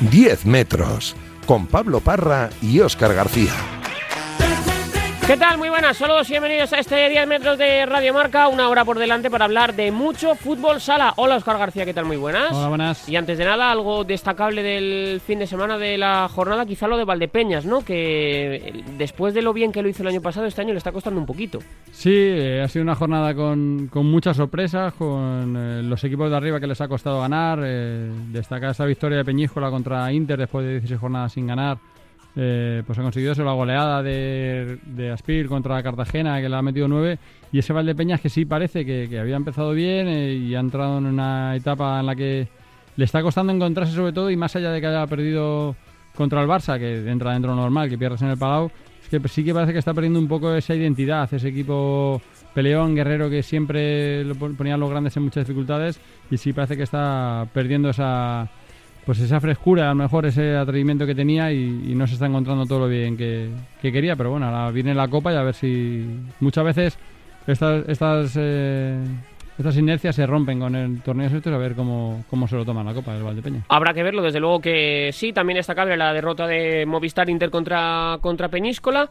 10 metros, con Pablo Parra y Óscar García. ¿Qué tal? Muy buenas, saludos y bienvenidos a este 10 metros de Radio Marca, una hora por delante para hablar de mucho fútbol sala. Hola Oscar García, ¿qué tal? Muy buenas. Hola, buenas. Y antes de nada, algo destacable del fin de semana de la jornada, quizá lo de Valdepeñas, ¿no? Que eh, después de lo bien que lo hizo el año pasado, este año le está costando un poquito. Sí, eh, ha sido una jornada con, con muchas sorpresas, con eh, los equipos de arriba que les ha costado ganar. Eh, destacar esa victoria de Peñíscola contra Inter después de 16 jornadas sin ganar. Eh, pues ha conseguido eso, la goleada de, de Aspir contra Cartagena, que le ha metido 9. Y ese Valdepeñas que sí parece que, había empezado bien eh, y ha entrado en una etapa en la que le está costando encontrarse sobre todo y más allá de que haya perdido contra el Barça, que entra dentro normal, que pierdes en el Palau, es que sí que parece que está perdiendo un poco esa identidad, ese equipo peleón, guerrero que siempre lo pon- ponía a los grandes en muchas dificultades y sí parece que está perdiendo esa pues esa frescura, a lo mejor ese atrevimiento que tenía y, no se está encontrando todo lo bien que, que quería, pero bueno, ahora viene la copa y a ver si muchas veces estas estas eh, estas inercias se rompen con el torneo estos a ver cómo, cómo se lo toma la copa del Valdepeña. Habrá que verlo, desde luego que sí, también destacable la derrota de Movistar Inter contra, contra Peñíscola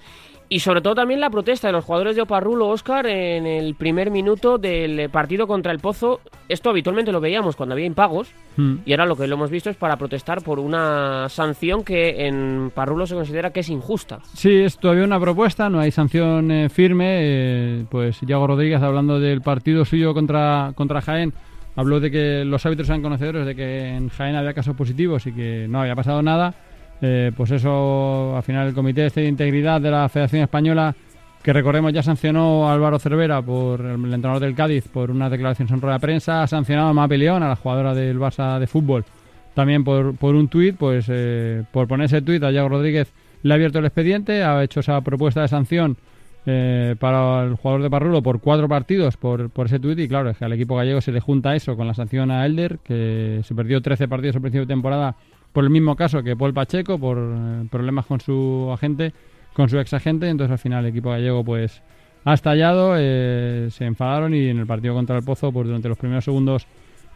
y sobre todo también la protesta de los jugadores de Oparrulo, Oscar, en el primer minuto del partido contra el Pozo. Esto habitualmente lo veíamos cuando había impagos Hmm. y ahora lo que lo hemos visto es para protestar por una sanción que en Parrulo se considera que es injusta. Sí, es todavía una propuesta, no hay sanción eh, firme. eh, pues Iago Rodríguez, hablando del partido suyo contra, contra Jaén, habló de que los árbitros eran conocedores de que en Jaén había casos positivos y que no había pasado nada. Eh, pues eso, al final, el Comité este de Integridad de la Federación Española, que recordemos ya sancionó a Álvaro Cervera, por el, el entrenador del Cádiz, por una declaración en rueda de prensa, ha sancionado a Mapi León, a la jugadora del Barça de fútbol, también por, por un tuit, pues eh, por poner ese tuit a Iago Rodríguez le ha abierto el expediente, ha hecho esa propuesta de sanción eh, para el jugador de Parrulo por cuatro partidos por, por ese tuit y claro, es que al equipo gallego se le junta eso con la sanción a Elder, que se perdió 13 partidos al principio de temporada por el mismo caso que Paul Pacheco, por eh, problemas con su agente, con su ex agente, entonces al final el equipo gallego pues ha estallado, eh, se enfadaron y en el partido contra el Pozo pues durante los primeros segundos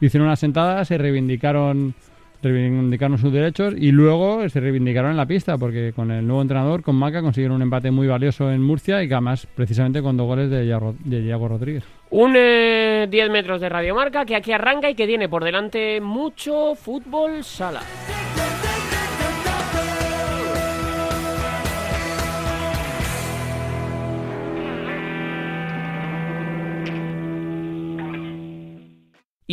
hicieron una sentada, se reivindicaron reivindicaron sus derechos y luego se reivindicaron en la pista porque con el nuevo entrenador, con Maca, consiguieron un empate muy valioso en Murcia y además precisamente con dos goles de Iago, de Iago Rodríguez. Un eh, 10 metros de radiomarca que aquí arranca y que tiene por delante mucho fútbol sala.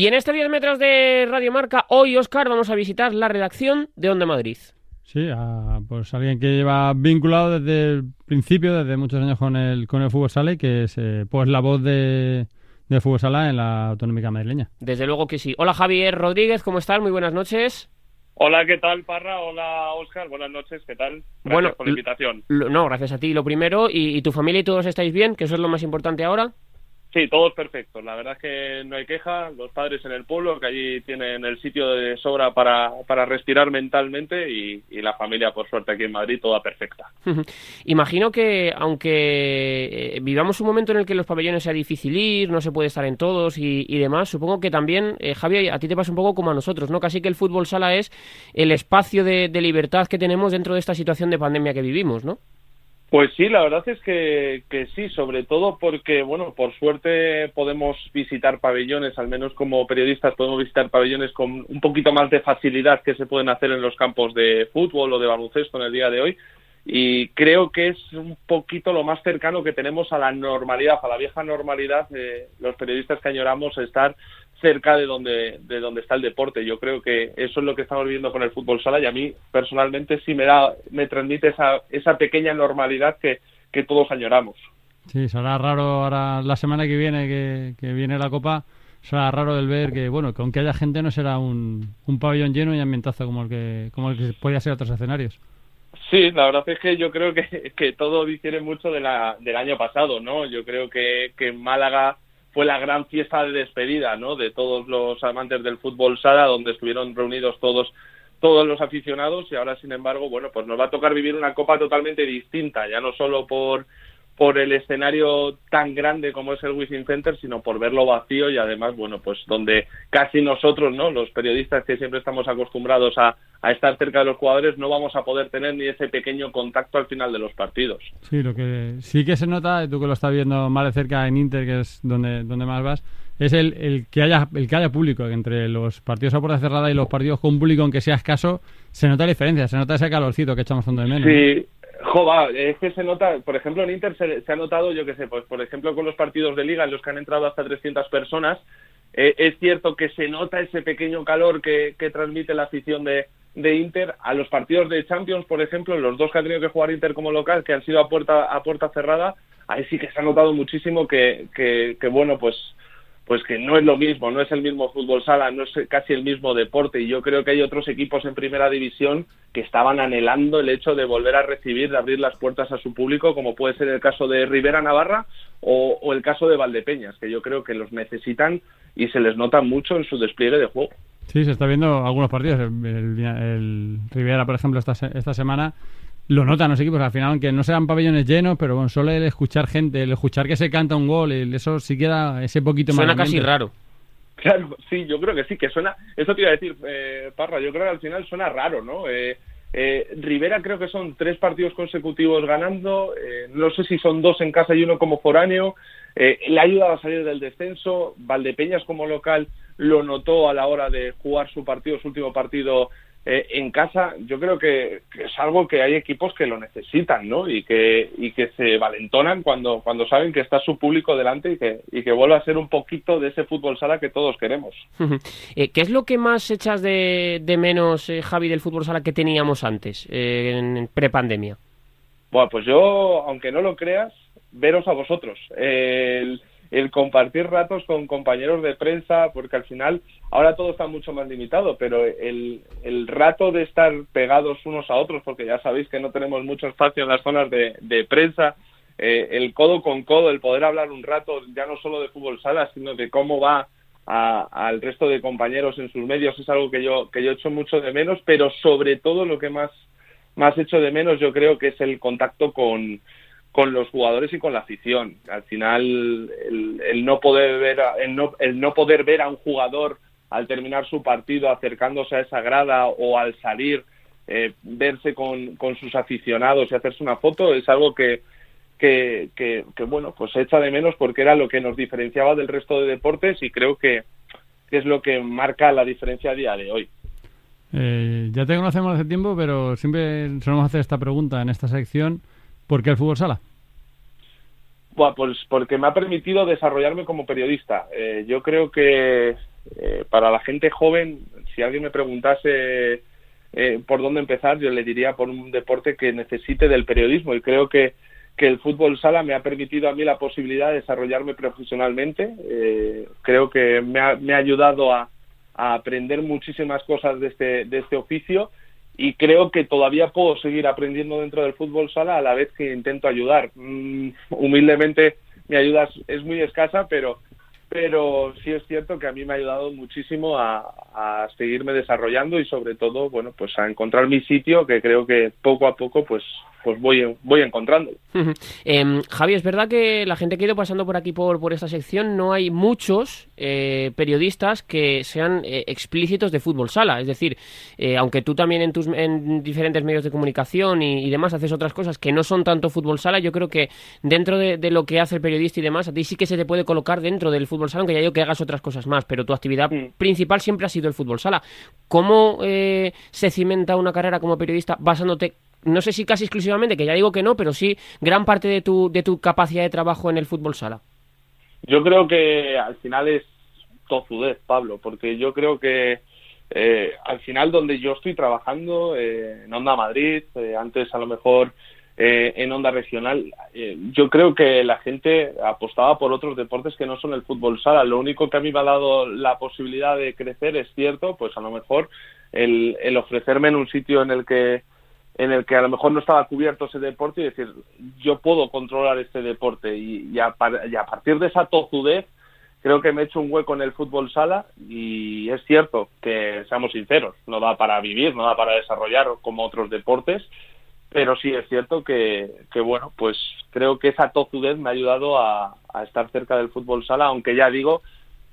Y en este 10 metros de Radiomarca, hoy, Oscar, vamos a visitar la redacción de Onda Madrid. Sí, a, pues alguien que lleva vinculado desde el principio, desde muchos años con el, con el fútbol sala y que es eh, pues la voz de, del fútbol sala en la autonómica madrileña. Desde luego que sí. Hola Javier Rodríguez, ¿cómo estás? Muy buenas noches. Hola, ¿qué tal, Parra? Hola, Oscar. Buenas noches, ¿qué tal? Gracias Bueno, por la invitación. Lo- no, gracias a ti, lo primero. Y, y tu familia y todos estáis bien? Que eso es lo más importante ahora. Sí, todos perfectos. La verdad es que no hay queja. Los padres en el pueblo, que allí tienen el sitio de sobra para, para respirar mentalmente y, y la familia, por suerte, aquí en Madrid, toda perfecta. Imagino que, aunque eh, vivamos un momento en el que los pabellones sea difícil ir, no se puede estar en todos y, y demás, supongo que también, eh, Javi, a ti te pasa un poco como a nosotros, ¿no? Casi que el fútbol sala es el espacio de, de libertad que tenemos dentro de esta situación de pandemia que vivimos, ¿no? Pues sí, la verdad es que, que sí, sobre todo porque, bueno, por suerte podemos visitar pabellones, al menos como periodistas podemos visitar pabellones con un poquito más de facilidad que se pueden hacer en los campos de fútbol o de baloncesto en el día de hoy. Y creo que es un poquito lo más cercano que tenemos a la normalidad, a la vieja normalidad, eh, los periodistas que añoramos estar cerca de donde, de donde está el deporte. Yo creo que eso es lo que estamos viviendo con el fútbol sala y a mí personalmente sí me da, me transmite esa, esa pequeña normalidad que, que todos añoramos. Sí, será raro ahora la semana que viene que, que viene la Copa, será raro el ver que, bueno, que aunque haya gente no será un, un pabellón lleno y ambientazo como el que, como el que podía ser otros escenarios. Sí, la verdad es que yo creo que, que todo difiere mucho de la, del año pasado, ¿no? Yo creo que, que en Málaga fue la gran fiesta de despedida, ¿no? De todos los amantes del fútbol sala, donde estuvieron reunidos todos todos los aficionados y ahora, sin embargo, bueno, pues nos va a tocar vivir una copa totalmente distinta, ya no solo por por el escenario tan grande como es el Wizzing Center, sino por verlo vacío y además, bueno, pues donde casi nosotros, ¿no? Los periodistas que siempre estamos acostumbrados a, a estar cerca de los jugadores, no vamos a poder tener ni ese pequeño contacto al final de los partidos. Sí, lo que sí que se nota, tú que lo estás viendo más de cerca en Inter, que es donde, donde más vas, es el, el que haya el que haya público entre los partidos a puerta cerrada y los partidos con público, aunque sea escaso, se nota la diferencia, se nota ese calorcito que echamos fondo de menos. Sí, Jova, es que se nota, por ejemplo, en Inter se, ha notado, yo qué sé, pues por ejemplo con los partidos de liga en los que han entrado hasta 300 personas, eh, es cierto que se nota ese pequeño calor que, que transmite la afición de, de, Inter. A los partidos de Champions, por ejemplo, los dos que ha tenido que jugar Inter como local, que han sido a puerta a puerta cerrada, ahí sí que se ha notado muchísimo que, que, que bueno, pues pues que no es lo mismo, no es el mismo fútbol sala, no es casi el mismo deporte y yo creo que hay otros equipos en primera división que estaban anhelando el hecho de volver a recibir, de abrir las puertas a su público, como puede ser el caso de Rivera Navarra o, el caso de Valdepeñas, que yo creo que los necesitan y se les nota mucho en su despliegue de juego. Sí, se está viendo algunos partidos. El, Rivera, por ejemplo, esta, esta semana lo notan los equipos al final, aunque no sean pabellones llenos, pero bueno, solo el escuchar gente, el escuchar que se canta un gol, eso sí queda ese poquito más. Suena casi raro. Claro, sí, yo creo que sí, que suena. Eso te iba a decir, eh, Parra, yo creo que al final suena raro, ¿no? Eh, eh, Rivera creo que son tres partidos consecutivos ganando, no sé si son dos en casa y uno como foráneo. le ha ayudado a salir del descenso. Valdepeñas como local lo notó a la hora de jugar su partido, su último partido eh, en casa yo creo que, es algo que hay equipos que lo necesitan ¿no? y, que, y que se valentonan cuando, cuando saben que está su público delante y que, y que vuelve a ser un poquito de ese fútbol sala que todos queremos. Eh, ¿Qué es lo que más echas de, de menos, eh, Javi, del fútbol sala que teníamos antes, en prepandemia? Bueno, pues yo, aunque no lo creas, veros a vosotros. El, el compartir ratos con compañeros de prensa, porque al final ahora todo está mucho más limitado, pero el, el rato de estar pegados unos a otros, porque ya sabéis que no tenemos mucho espacio en las zonas de, de prensa, eh, el codo con codo, el poder hablar un rato ya no solo de fútbol sala, sino de cómo va al resto de compañeros en sus medios, es algo que yo, que yo echo mucho de menos, pero sobre todo lo que más, más echo de menos yo creo que es el contacto con, con los jugadores y con la afición. Al final, el, no poder ver a, el, no, el no poder ver a un jugador al terminar su partido acercándose a esa grada o al salir eh, verse con, con, sus aficionados y hacerse una foto es algo que, que, que, bueno pues echa de menos porque era lo que nos diferenciaba del resto de deportes y creo que, es lo que marca la diferencia a día de hoy. Eh, ya te conocemos hace tiempo, pero siempre solemos hacer esta pregunta en esta sección ¿Por qué el fútbol sala? Bueno, pues porque me ha permitido desarrollarme como periodista. Eh, yo creo que eh, para la gente joven, si alguien me preguntase eh, por dónde empezar, yo le diría por un deporte que necesite del periodismo y creo que, que el fútbol sala me ha permitido a mí la posibilidad de desarrollarme profesionalmente. creo que me ha, me ha ayudado a, a, aprender muchísimas cosas de este, de este oficio y creo que todavía puedo seguir aprendiendo dentro del fútbol sala a la vez que intento ayudar. Mm, humildemente mi ayuda es muy escasa, pero pero sí es cierto que a mí me ha ayudado muchísimo a, a, seguirme desarrollando y sobre todo bueno pues a encontrar mi sitio que creo que poco a poco pues pues voy, voy encontrando. eh, Javi, es verdad que la gente que ha ido pasando por aquí por, por esta sección no hay muchos eh, periodistas que sean eh, explícitos de fútbol sala. Es decir, eh, aunque tú también en tus en diferentes medios de comunicación y, demás haces otras cosas que no son tanto fútbol sala, yo creo que dentro de, lo que hace el periodista y demás, a ti sí que se te puede colocar dentro del fútbol sala, aunque ya yo que hagas otras cosas más, pero tu actividad principal siempre ha sido el fútbol sala. ¿Cómo se cimenta una carrera como periodista basándote no sé si casi exclusivamente, que ya digo que no, pero sí gran parte de tu, de tu capacidad de trabajo en el fútbol sala. Yo creo que al final es tozudez, Pablo, porque yo creo que eh, al final donde yo estoy trabajando, eh, en Onda Madrid, eh, antes a lo mejor en Onda Regional, yo creo que la gente apostaba por otros deportes que no son el fútbol sala. Lo único que a mí me ha dado la posibilidad de crecer es cierto, pues a lo mejor el, el ofrecerme en un sitio en el que en el que a lo mejor no estaba cubierto ese deporte y decir, yo puedo controlar este deporte. Y, a, partir de esa tozudez, creo que me he hecho un hueco en el fútbol sala y es cierto que, seamos sinceros, no da para vivir, no da para desarrollar como otros deportes, pero sí es cierto que, que, bueno, pues creo que esa tozudez me ha ayudado a, estar cerca del fútbol sala, aunque ya digo,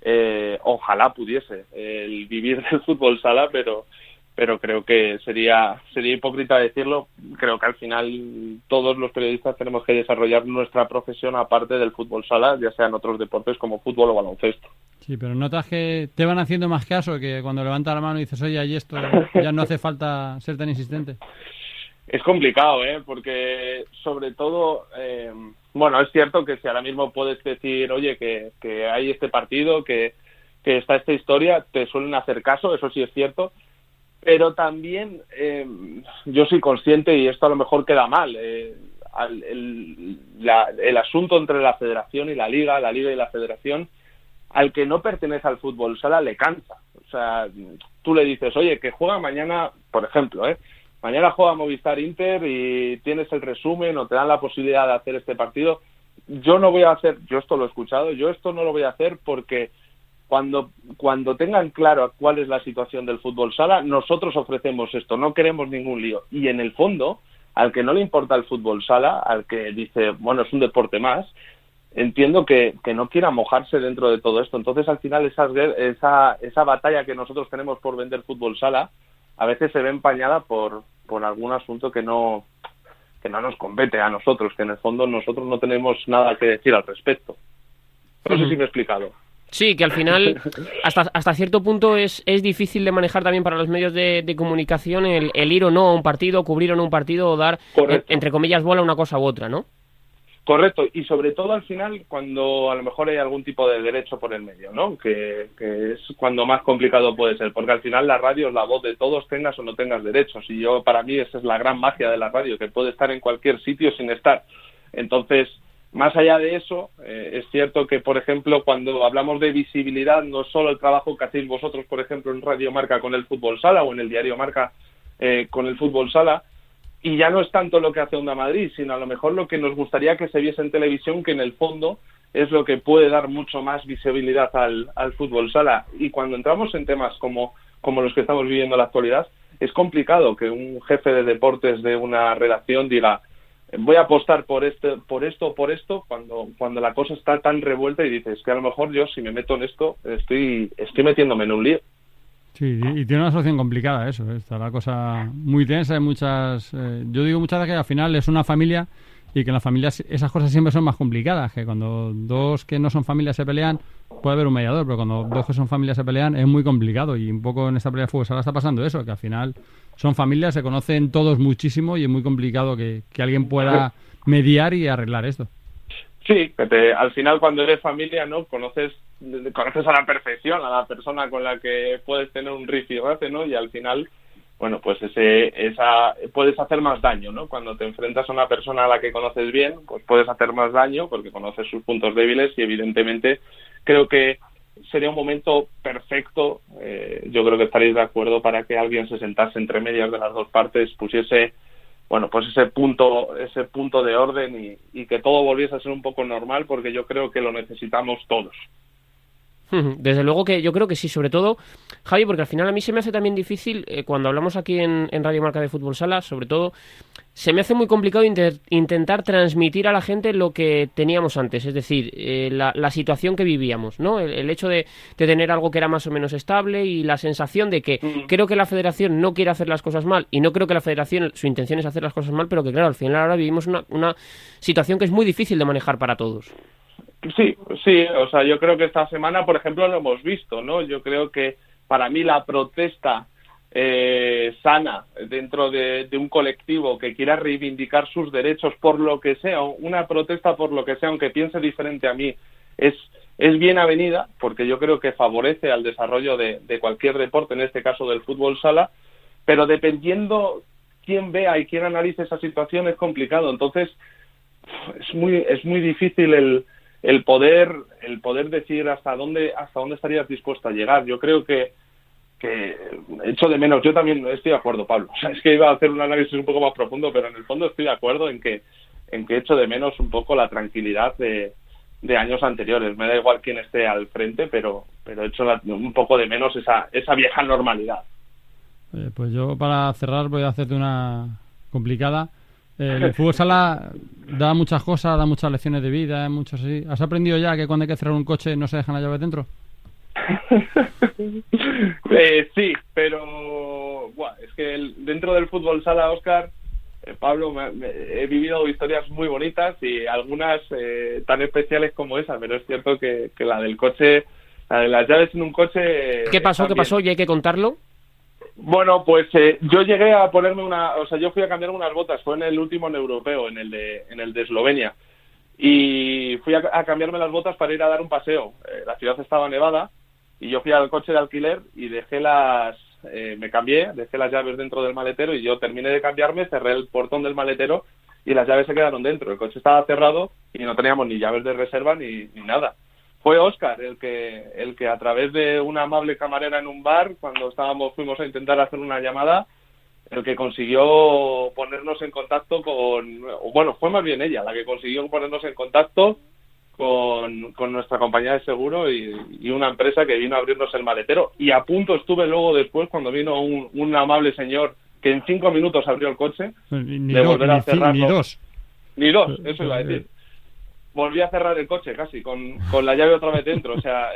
eh, ojalá pudiese el vivir del fútbol sala, pero pero creo que sería sería hipócrita decirlo. Creo que al final todos los periodistas tenemos que desarrollar nuestra profesión aparte del fútbol sala, ya sean otros deportes como fútbol o baloncesto. Sí, pero notas que te van haciendo más caso que cuando levanta la mano y dices, oye, ahí esto ya no hace falta ser tan insistente. Es complicado, ¿eh? Porque sobre todo, eh, bueno, es cierto que si ahora mismo puedes decir, oye, que, que hay este partido, que, que está esta historia, te suelen hacer caso, eso sí es cierto, pero también eh, yo soy consciente y esto a lo mejor queda mal. Eh, el, el, asunto entre la federación y la liga, la liga y la federación, al que no pertenece al fútbol sala le cansa. O sea, tú le dices, oye, que juega mañana, por ejemplo, ¿eh? mañana juega Movistar Inter y tienes el resumen o te dan la posibilidad de hacer este partido. Yo no voy a hacer, yo esto lo he escuchado, yo esto no lo voy a hacer porque cuando, cuando tengan claro cuál es la situación del fútbol sala, nosotros ofrecemos esto, no queremos ningún lío. Y en el fondo, al que no le importa el fútbol sala, al que dice, bueno, es un deporte más, entiendo que, que no quiera mojarse dentro de todo esto. Entonces, al final, esa, esa, esa batalla que nosotros tenemos por vender fútbol sala, a veces se ve empañada por, por algún asunto que no, que no nos compete a nosotros, que en el fondo nosotros no tenemos nada que decir al respecto. No sé si me he explicado. Sí, que al final, hasta, hasta cierto punto, es, es difícil de manejar también para los medios de, comunicación el, el, ir o no a un partido, cubrir o no un partido, o dar, entre comillas, bola una cosa u otra, ¿no? Correcto, y sobre todo al final cuando a lo mejor hay algún tipo de derecho por el medio, ¿no? Que, que, es cuando más complicado puede ser, porque al final la radio es la voz de todos, tengas o no tengas derechos, y yo para mí esa es la gran magia de la radio, que puede estar en cualquier sitio sin estar. Entonces, más allá de eso, eh, es cierto que, por ejemplo, cuando hablamos de visibilidad, no solo el trabajo que hacéis vosotros, por ejemplo, en Radio Marca con el Fútbol Sala o en el Diario Marca eh, con el Fútbol Sala, y ya no es tanto lo que hace Onda Madrid, sino a lo mejor lo que nos gustaría que se viese en televisión, que en el fondo es lo que puede dar mucho más visibilidad al, fútbol sala. Y cuando entramos en temas como, como los que estamos viviendo en la actualidad, es complicado que un jefe de deportes de una redacción diga, voy a apostar por este, por esto por esto, cuando, cuando la cosa está tan revuelta y dices que a lo mejor yo si me meto en esto estoy, estoy metiéndome en un lío. Sí, y tiene una solución complicada eso, ¿eh? está la cosa muy tensa, hay muchas, eh, yo digo muchas veces que al final es una familia y que en las familias esas cosas siempre son más complicadas, que cuando dos que no son familias se pelean puede haber un mediador, pero cuando dos que son familias se pelean es muy complicado y un poco en esta pelea de fútbol ahora está pasando eso, que al final son familias, se conocen todos muchísimo y es muy complicado que, alguien pueda mediar y arreglar esto. Sí, que al final cuando eres familia, ¿no? Conoces conoces a la perfección a la persona con la que puedes tener un rifirrafe, ¿no? Y al final, bueno, pues ese, esa, puedes hacer más daño, ¿no? Cuando te enfrentas a una persona a la que conoces bien, pues puedes hacer más daño porque conoces sus puntos débiles y evidentemente creo que sería un momento perfecto, eh, yo creo que estaréis de acuerdo, para que alguien se sentase entre medias de las dos partes, pusiese, bueno, pues ese punto, ese punto de orden y, y que todo volviese a ser un poco normal, porque yo creo que lo necesitamos todos. Desde luego que yo creo que sí, sobre todo, Javi, porque al final a mí se me hace también difícil, eh, cuando hablamos aquí en, Radio Marca de Fútbol Sala, sobre todo, se me hace muy complicado intentar transmitir a la gente lo que teníamos antes, es decir, eh, la, situación que vivíamos, ¿no? El, hecho de, tener algo que era más o menos estable y la sensación de que creo que la federación no quiere hacer las cosas mal y no creo que la federación, su intención es hacer las cosas mal, pero que claro, al final ahora vivimos una, una situación que es muy difícil de manejar para todos. Sí, sí, o sea, yo creo que esta semana, por ejemplo, lo hemos visto, ¿no? Yo creo que para mí la protesta eh, sana dentro de, un colectivo que quiera reivindicar sus derechos por lo que sea, una protesta por lo que sea, aunque piense diferente a mí, es, es bien avenida, porque yo creo que favorece al desarrollo de, de cualquier deporte, en este caso del fútbol sala, pero dependiendo quién vea y quién analice esa situación es complicado. Entonces, es muy, es muy difícil el, el poder el poder decir hasta dónde hasta dónde estarías dispuesto a llegar. Yo creo que que echo de menos. Yo también estoy de acuerdo Pablo. Es que iba a hacer un análisis un poco más profundo pero en el fondo estoy de acuerdo en que en que echo de menos un poco la tranquilidad de, años anteriores. Me da igual quién esté al frente pero pero echo un poco de menos esa esa vieja normalidad. Pues yo para cerrar voy a hacerte una complicada el fútbol sala da muchas cosas, da muchas lecciones de vida, muchos así. ¿Has aprendido ya que cuando hay que cerrar un coche no se dejan las llaves dentro? eh, sí, pero es que dentro del fútbol sala, Oscar, eh, Pablo, he vivido historias muy bonitas y algunas eh, tan especiales como esa, pero es cierto que, la del coche, la de las llaves en un coche... ¿Qué pasó? ¿Qué pasó? ¿Y hay que contarlo? Bueno, pues eh, yo llegué a ponerme una, o sea, yo fui a cambiar unas botas, fue en el último en europeo, en el de, en el de Eslovenia, y fui a, cambiarme las botas para ir a dar un paseo. la ciudad estaba nevada y yo fui al coche de alquiler y dejé las, eh, me cambié, dejé las llaves dentro del maletero y yo terminé de cambiarme, cerré el portón del maletero y las llaves se quedaron dentro. El coche estaba cerrado y no teníamos ni llaves de reserva ni, nada. Fue Oscar el que, el que a través de una amable camarera en un bar, cuando estábamos, fuimos a intentar hacer una llamada, el que consiguió ponernos en contacto con, bueno, fue más bien ella la que consiguió ponernos en contacto con, con nuestra compañía de seguro y, una empresa que vino a abrirnos el maletero. Y a punto estuve luego después cuando vino un, un amable señor que en cinco minutos abrió el coche ni, de volver a cerrarlo. Ni dos. Ni dos, eso iba a decir. Volví a cerrar el coche casi, con, con la llave otra vez dentro. O sea,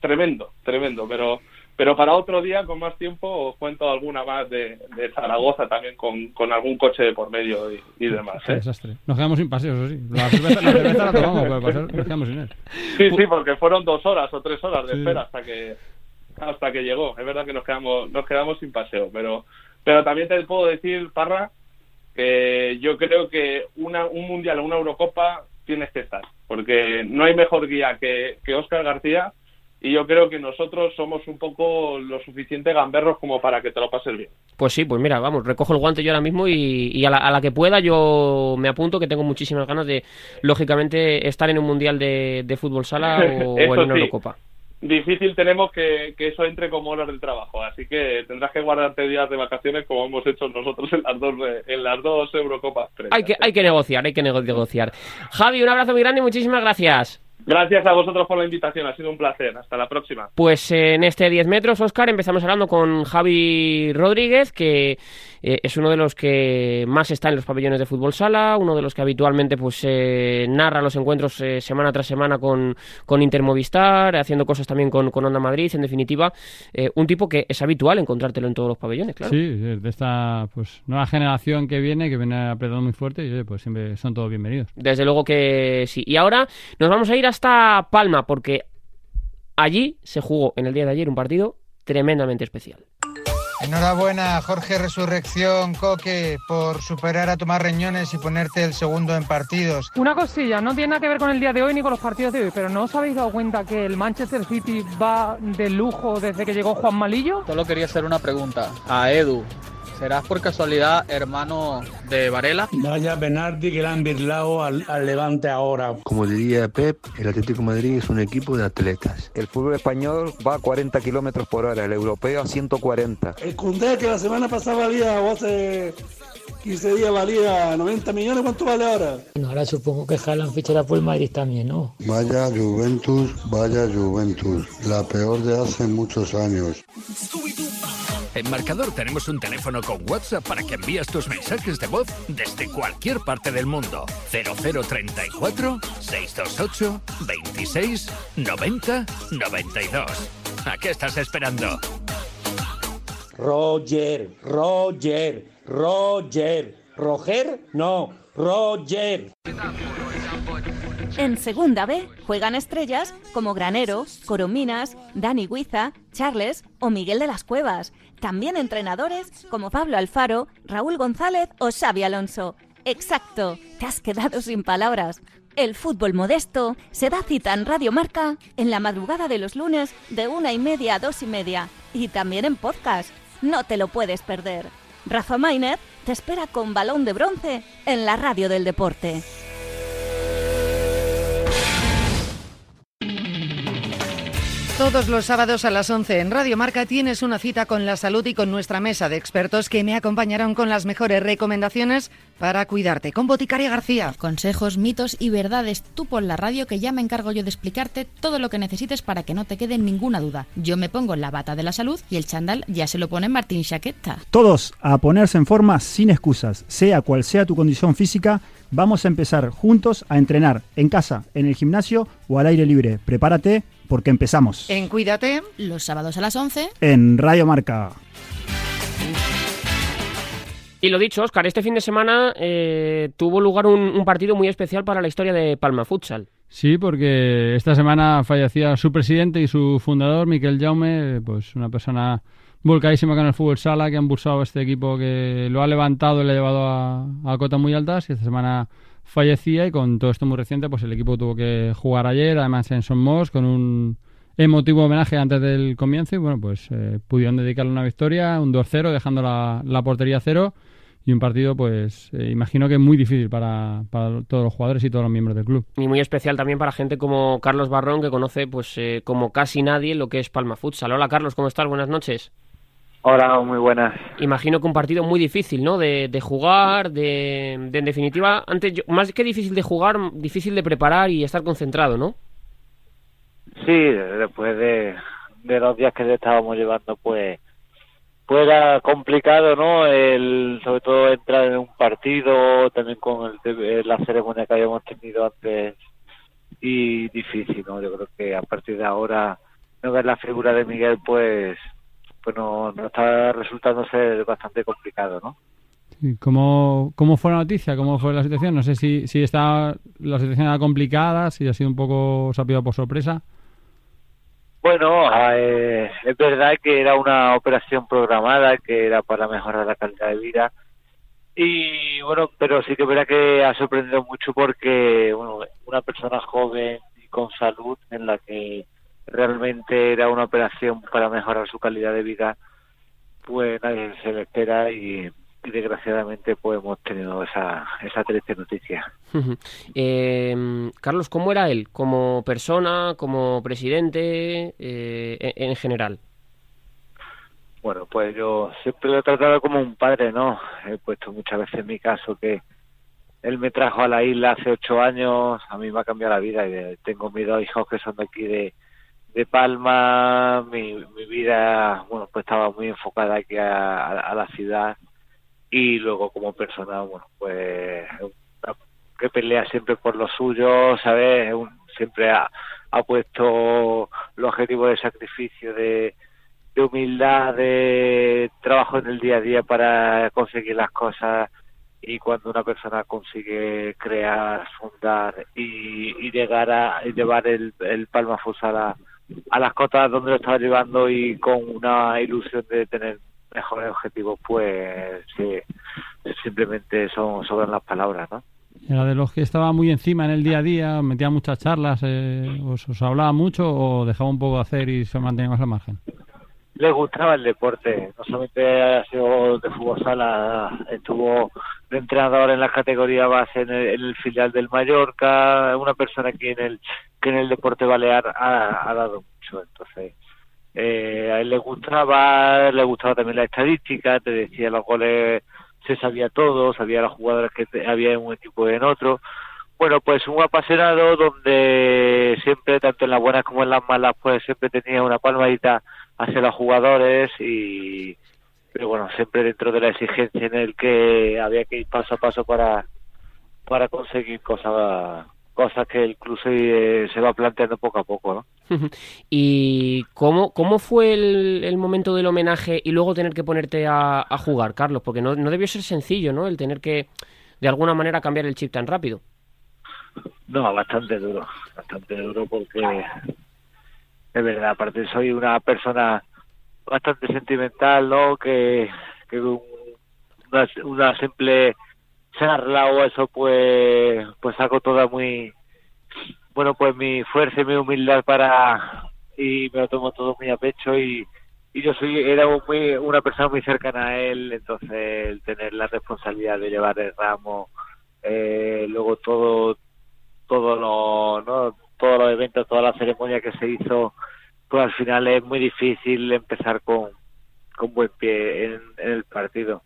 tremendo, tremendo. Pero pero para otro día, con más tiempo, os cuento alguna más de, Zaragoza también, con, algún coche de por medio y, demás. ¿eh? desastre. Nos quedamos sin paseos, sí. La cerveza la, tomamos, pero nos quedamos sin él. Sí, sí, porque fueron dos horas o tres horas de espera hasta que hasta que llegó. Es verdad que nos quedamos nos quedamos sin paseo, pero pero también te puedo decir, Parra, que yo creo que una, un mundial o una Eurocopa tienes que estar, porque no hay mejor guía que, que Óscar García y yo creo que nosotros somos un poco lo suficiente gamberros como para que te lo pases bien. Pues sí, pues mira, vamos, recojo el guante yo ahora mismo y, a, la, que pueda yo me apunto que tengo muchísimas ganas de, lógicamente, estar en un mundial de, fútbol sala o, en una Eurocopa. Difícil tenemos que, eso entre como horas del trabajo, así que tendrás que guardarte días de vacaciones como hemos hecho nosotros en las dos, en las dos Eurocopas. Hay que, hay que negociar, hay que negociar. Javi, un abrazo muy grande y muchísimas gracias. Gracias a vosotros por la invitación, ha sido un placer. Hasta la próxima. Pues en este 10 metros, Oscar, empezamos hablando con Javi Rodríguez, que eh, es uno de los que más está en los pabellones de fútbol sala, uno de los que habitualmente pues eh, narra los encuentros eh, semana tras semana con, con Intermovistar, haciendo cosas también con, con Onda Madrid, en definitiva, un tipo que es habitual encontrártelo en todos los pabellones, claro. Sí, de esta pues nueva generación que viene, que viene apretando muy fuerte, y pues siempre son todos bienvenidos. Desde luego que sí. Y ahora nos vamos a ir hasta Palma, porque allí se jugó en el día de ayer un partido tremendamente especial. Enhorabuena, Jorge Resurrección, Coque, por superar a Tomás Reñones y ponerte el segundo en partidos. Una cosilla, no tiene nada que ver con el día de hoy ni con los partidos de hoy, pero ¿no os habéis dado cuenta que el Manchester City va de lujo desde que llegó Juan Malillo? Solo quería hacer una pregunta a Edu. ¿Serás por casualidad hermano de Varela? Vaya Benardi que le han birlado al, Levante ahora. Como diría Pep, el Atlético Madrid es un equipo de atletas. El fútbol español va a 40 kilómetros por hora, el europeo a 140. El Cundé que la semana pasada valía, o hace 15 días valía 90 millones, ¿cuánto vale ahora? Bueno, ahora supongo que Jalan fichará por el Madrid también, ¿no? Vaya Juventus, vaya Juventus, la peor de hace muchos años. En Marcador tenemos un teléfono con WhatsApp para que envíes tus mensajes de voz desde cualquier parte del mundo. 0034 628 26 90 92. ¿A qué estás esperando? Roger, Roger, Roger. Roger, no, Roger. En Segunda B juegan estrellas como Granero, Corominas, Dani Guiza, Charles o Miguel de las Cuevas. También entrenadores como Pablo Alfaro, Raúl González o Xavi Alonso. Exacto, te has quedado sin palabras. El fútbol modesto se da cita en Radio Marca en la madrugada de los lunes de una y media a dos y media y también en podcast. No te lo puedes perder. Rafa Mainer te espera con balón de bronce en la radio del deporte. Todos los sábados a las 11 en Radio Marca tienes una cita con la salud y con nuestra mesa de expertos que me acompañarán con las mejores recomendaciones para cuidarte. Con Boticaria García. Consejos, mitos y verdades. Tú por la radio que ya me encargo yo de explicarte todo lo que necesites para que no te quede ninguna duda. Yo me pongo la bata de la salud y el chándal ya se lo pone Martín Chaqueta. Todos a ponerse en forma sin excusas, sea cual sea tu condición física. Vamos a empezar juntos a entrenar en casa, en el gimnasio o al aire libre. Prepárate porque empezamos. En Cuídate. Los sábados a las 11. En Radio Marca. Y lo dicho, Oscar, este fin de semana eh, tuvo lugar un, un, partido muy especial para la historia de Palma Futsal. Sí, porque esta semana fallecía su presidente y su fundador, Miquel Jaume, pues una persona volcadísima con el fútbol sala, que ha impulsado este equipo que lo ha levantado y lo ha llevado a, a cotas muy altas. Y esta semana fallecía y con todo esto muy reciente, pues el equipo tuvo que jugar ayer, además en Son Mos, con un emotivo homenaje antes del comienzo y bueno, pues eh, pudieron dedicarle una victoria, un 2-0, dejando la, la, portería cero y un partido pues eh, imagino que muy difícil para, para, todos los jugadores y todos los miembros del club. Y muy especial también para gente como Carlos Barrón, que conoce pues eh, como casi nadie lo que es Palma Futsal. Hola Carlos, ¿cómo estás? Buenas noches. Hola, muy buenas. Imagino que un partido muy difícil, ¿no? De, de jugar, de, de, en definitiva, antes yo, más que difícil de jugar, difícil de preparar y estar concentrado, ¿no? Sí, después de, de los días que estábamos llevando, pues, pues era complicado, ¿no? El, sobre todo entrar en un partido, también con el, la ceremonia que habíamos tenido antes y difícil, ¿no? Yo creo que a partir de ahora, no ver la figura de Miguel, pues pues no, no está resultando ser bastante complicado, ¿no? ¿Cómo, ¿Cómo fue la noticia? ¿Cómo fue la situación? No sé si, si está la situación era complicada, si ha sido un poco sabido por sorpresa. Bueno, eh, es verdad que era una operación programada, que era para mejorar la calidad de vida. Y bueno, pero sí que es verdad que ha sorprendido mucho porque, bueno, una persona joven y con salud en la que realmente era una operación para mejorar su calidad de vida, pues nadie se le espera y, y desgraciadamente pues hemos tenido esa, esa triste noticia. eh, Carlos, ¿cómo era él como persona, como presidente, eh, en, en, general? Bueno, pues yo siempre lo he tratado como un padre, ¿no? He puesto muchas veces en mi caso que él me trajo a la isla hace ocho años, a mí me ha cambiado la vida y tengo mis dos hijos que son de aquí de, de Palma, mi, mi vida, bueno, pues estaba muy enfocada aquí a, a, la ciudad y luego como persona, bueno, pues que pelea siempre por lo suyo, ¿sabes? Un, siempre ha, ha, puesto el objetivo de sacrificio, de, humildad, de trabajo en el día a día para conseguir las cosas y cuando una persona consigue crear, fundar y, y llegar a llevar el, el Palma Futsal a, a las cotas donde lo estaba llevando y con una ilusión de tener mejores objetivos, pues sí, simplemente son sobran las palabras, ¿no? ¿Era de los que estaba muy encima en el día a día, metía muchas charlas, eh, os, os, hablaba mucho o dejaba un poco de hacer y se mantenía más al margen? Le gustaba el deporte, no solamente ha sido de fútbol sala, estuvo de entrenador en la categoría base en el, en filial del Mallorca, una persona que en el que en el deporte balear ha, ha dado mucho, entonces eh, a él le gustaba, le gustaba también la estadística, te decía los goles, se sabía todo, sabía las jugadoras que había en un equipo y en otro. Bueno, pues un apasionado donde siempre, tanto en las buenas como en las malas, pues siempre tenía una palmadita hacia los jugadores y, pero bueno, siempre dentro de la exigencia en el que había que ir paso a paso para, para conseguir cosas cosas que el club se, se, va planteando poco a poco, ¿no? ¿Y cómo, cómo fue el, el, momento del homenaje y luego tener que ponerte a, a, jugar, Carlos? Porque no, no debió ser sencillo, ¿no? El tener que, de alguna manera, cambiar el chip tan rápido. No, bastante duro, bastante duro porque es verdad, aparte soy una persona bastante sentimental, ¿no? Que, que una, una simple charla o eso pues pues hago toda muy bueno pues mi fuerza y mi humildad para y me lo tomo todo muy a pecho y, y yo soy era muy una persona muy cercana a él entonces el tener la responsabilidad de llevar el ramo eh, luego todo todo lo no todos los eventos toda la ceremonia que se hizo pues al final es muy difícil empezar con, con buen pie en, el partido.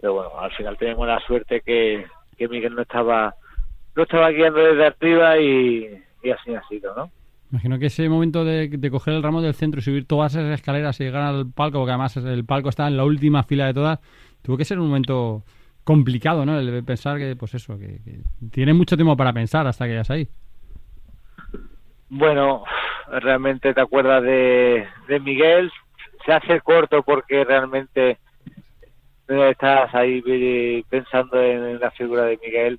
Pero bueno, al final tenemos la suerte que, que Miguel no estaba no estaba guiando desde arriba y, y así ha sido, ¿no? Imagino que ese momento de, de, coger el ramo del centro y subir todas esas escaleras y llegar al palco, porque además el palco está en la última fila de todas, tuvo que ser un momento complicado, ¿no? El pensar que, pues eso, que, tiene mucho tiempo para pensar hasta que ya ahí. Bueno, realmente te acuerdas de, de Miguel, se hace corto porque realmente estás ahí pensando en la figura de Miguel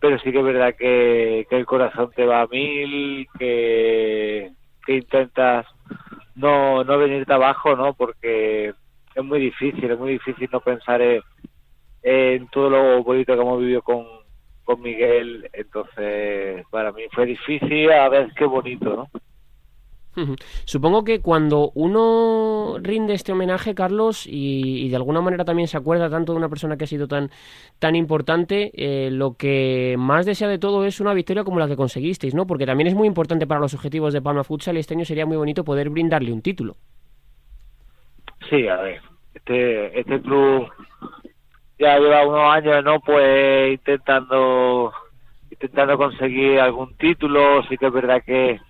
pero sí que es verdad que, el corazón te va a mil, que, intentas no, no venirte abajo, ¿no? Porque es muy difícil, es muy difícil no pensar en, todo lo bonito que hemos vivido con, con Miguel, entonces para mí fue difícil, a ver qué bonito, ¿no? Supongo que cuando uno rinde este homenaje, Carlos, y, de alguna manera también se acuerda tanto de una persona que ha sido tan, tan importante, eh, lo que más desea de todo es una victoria como la que conseguisteis, ¿no? Porque también es muy importante para los objetivos de Palma Futsal y este año sería muy bonito poder brindarle un título. Sí, a ver, este, este club ya lleva unos años, ¿no? Pues intentando intentando conseguir algún título, sí que es verdad que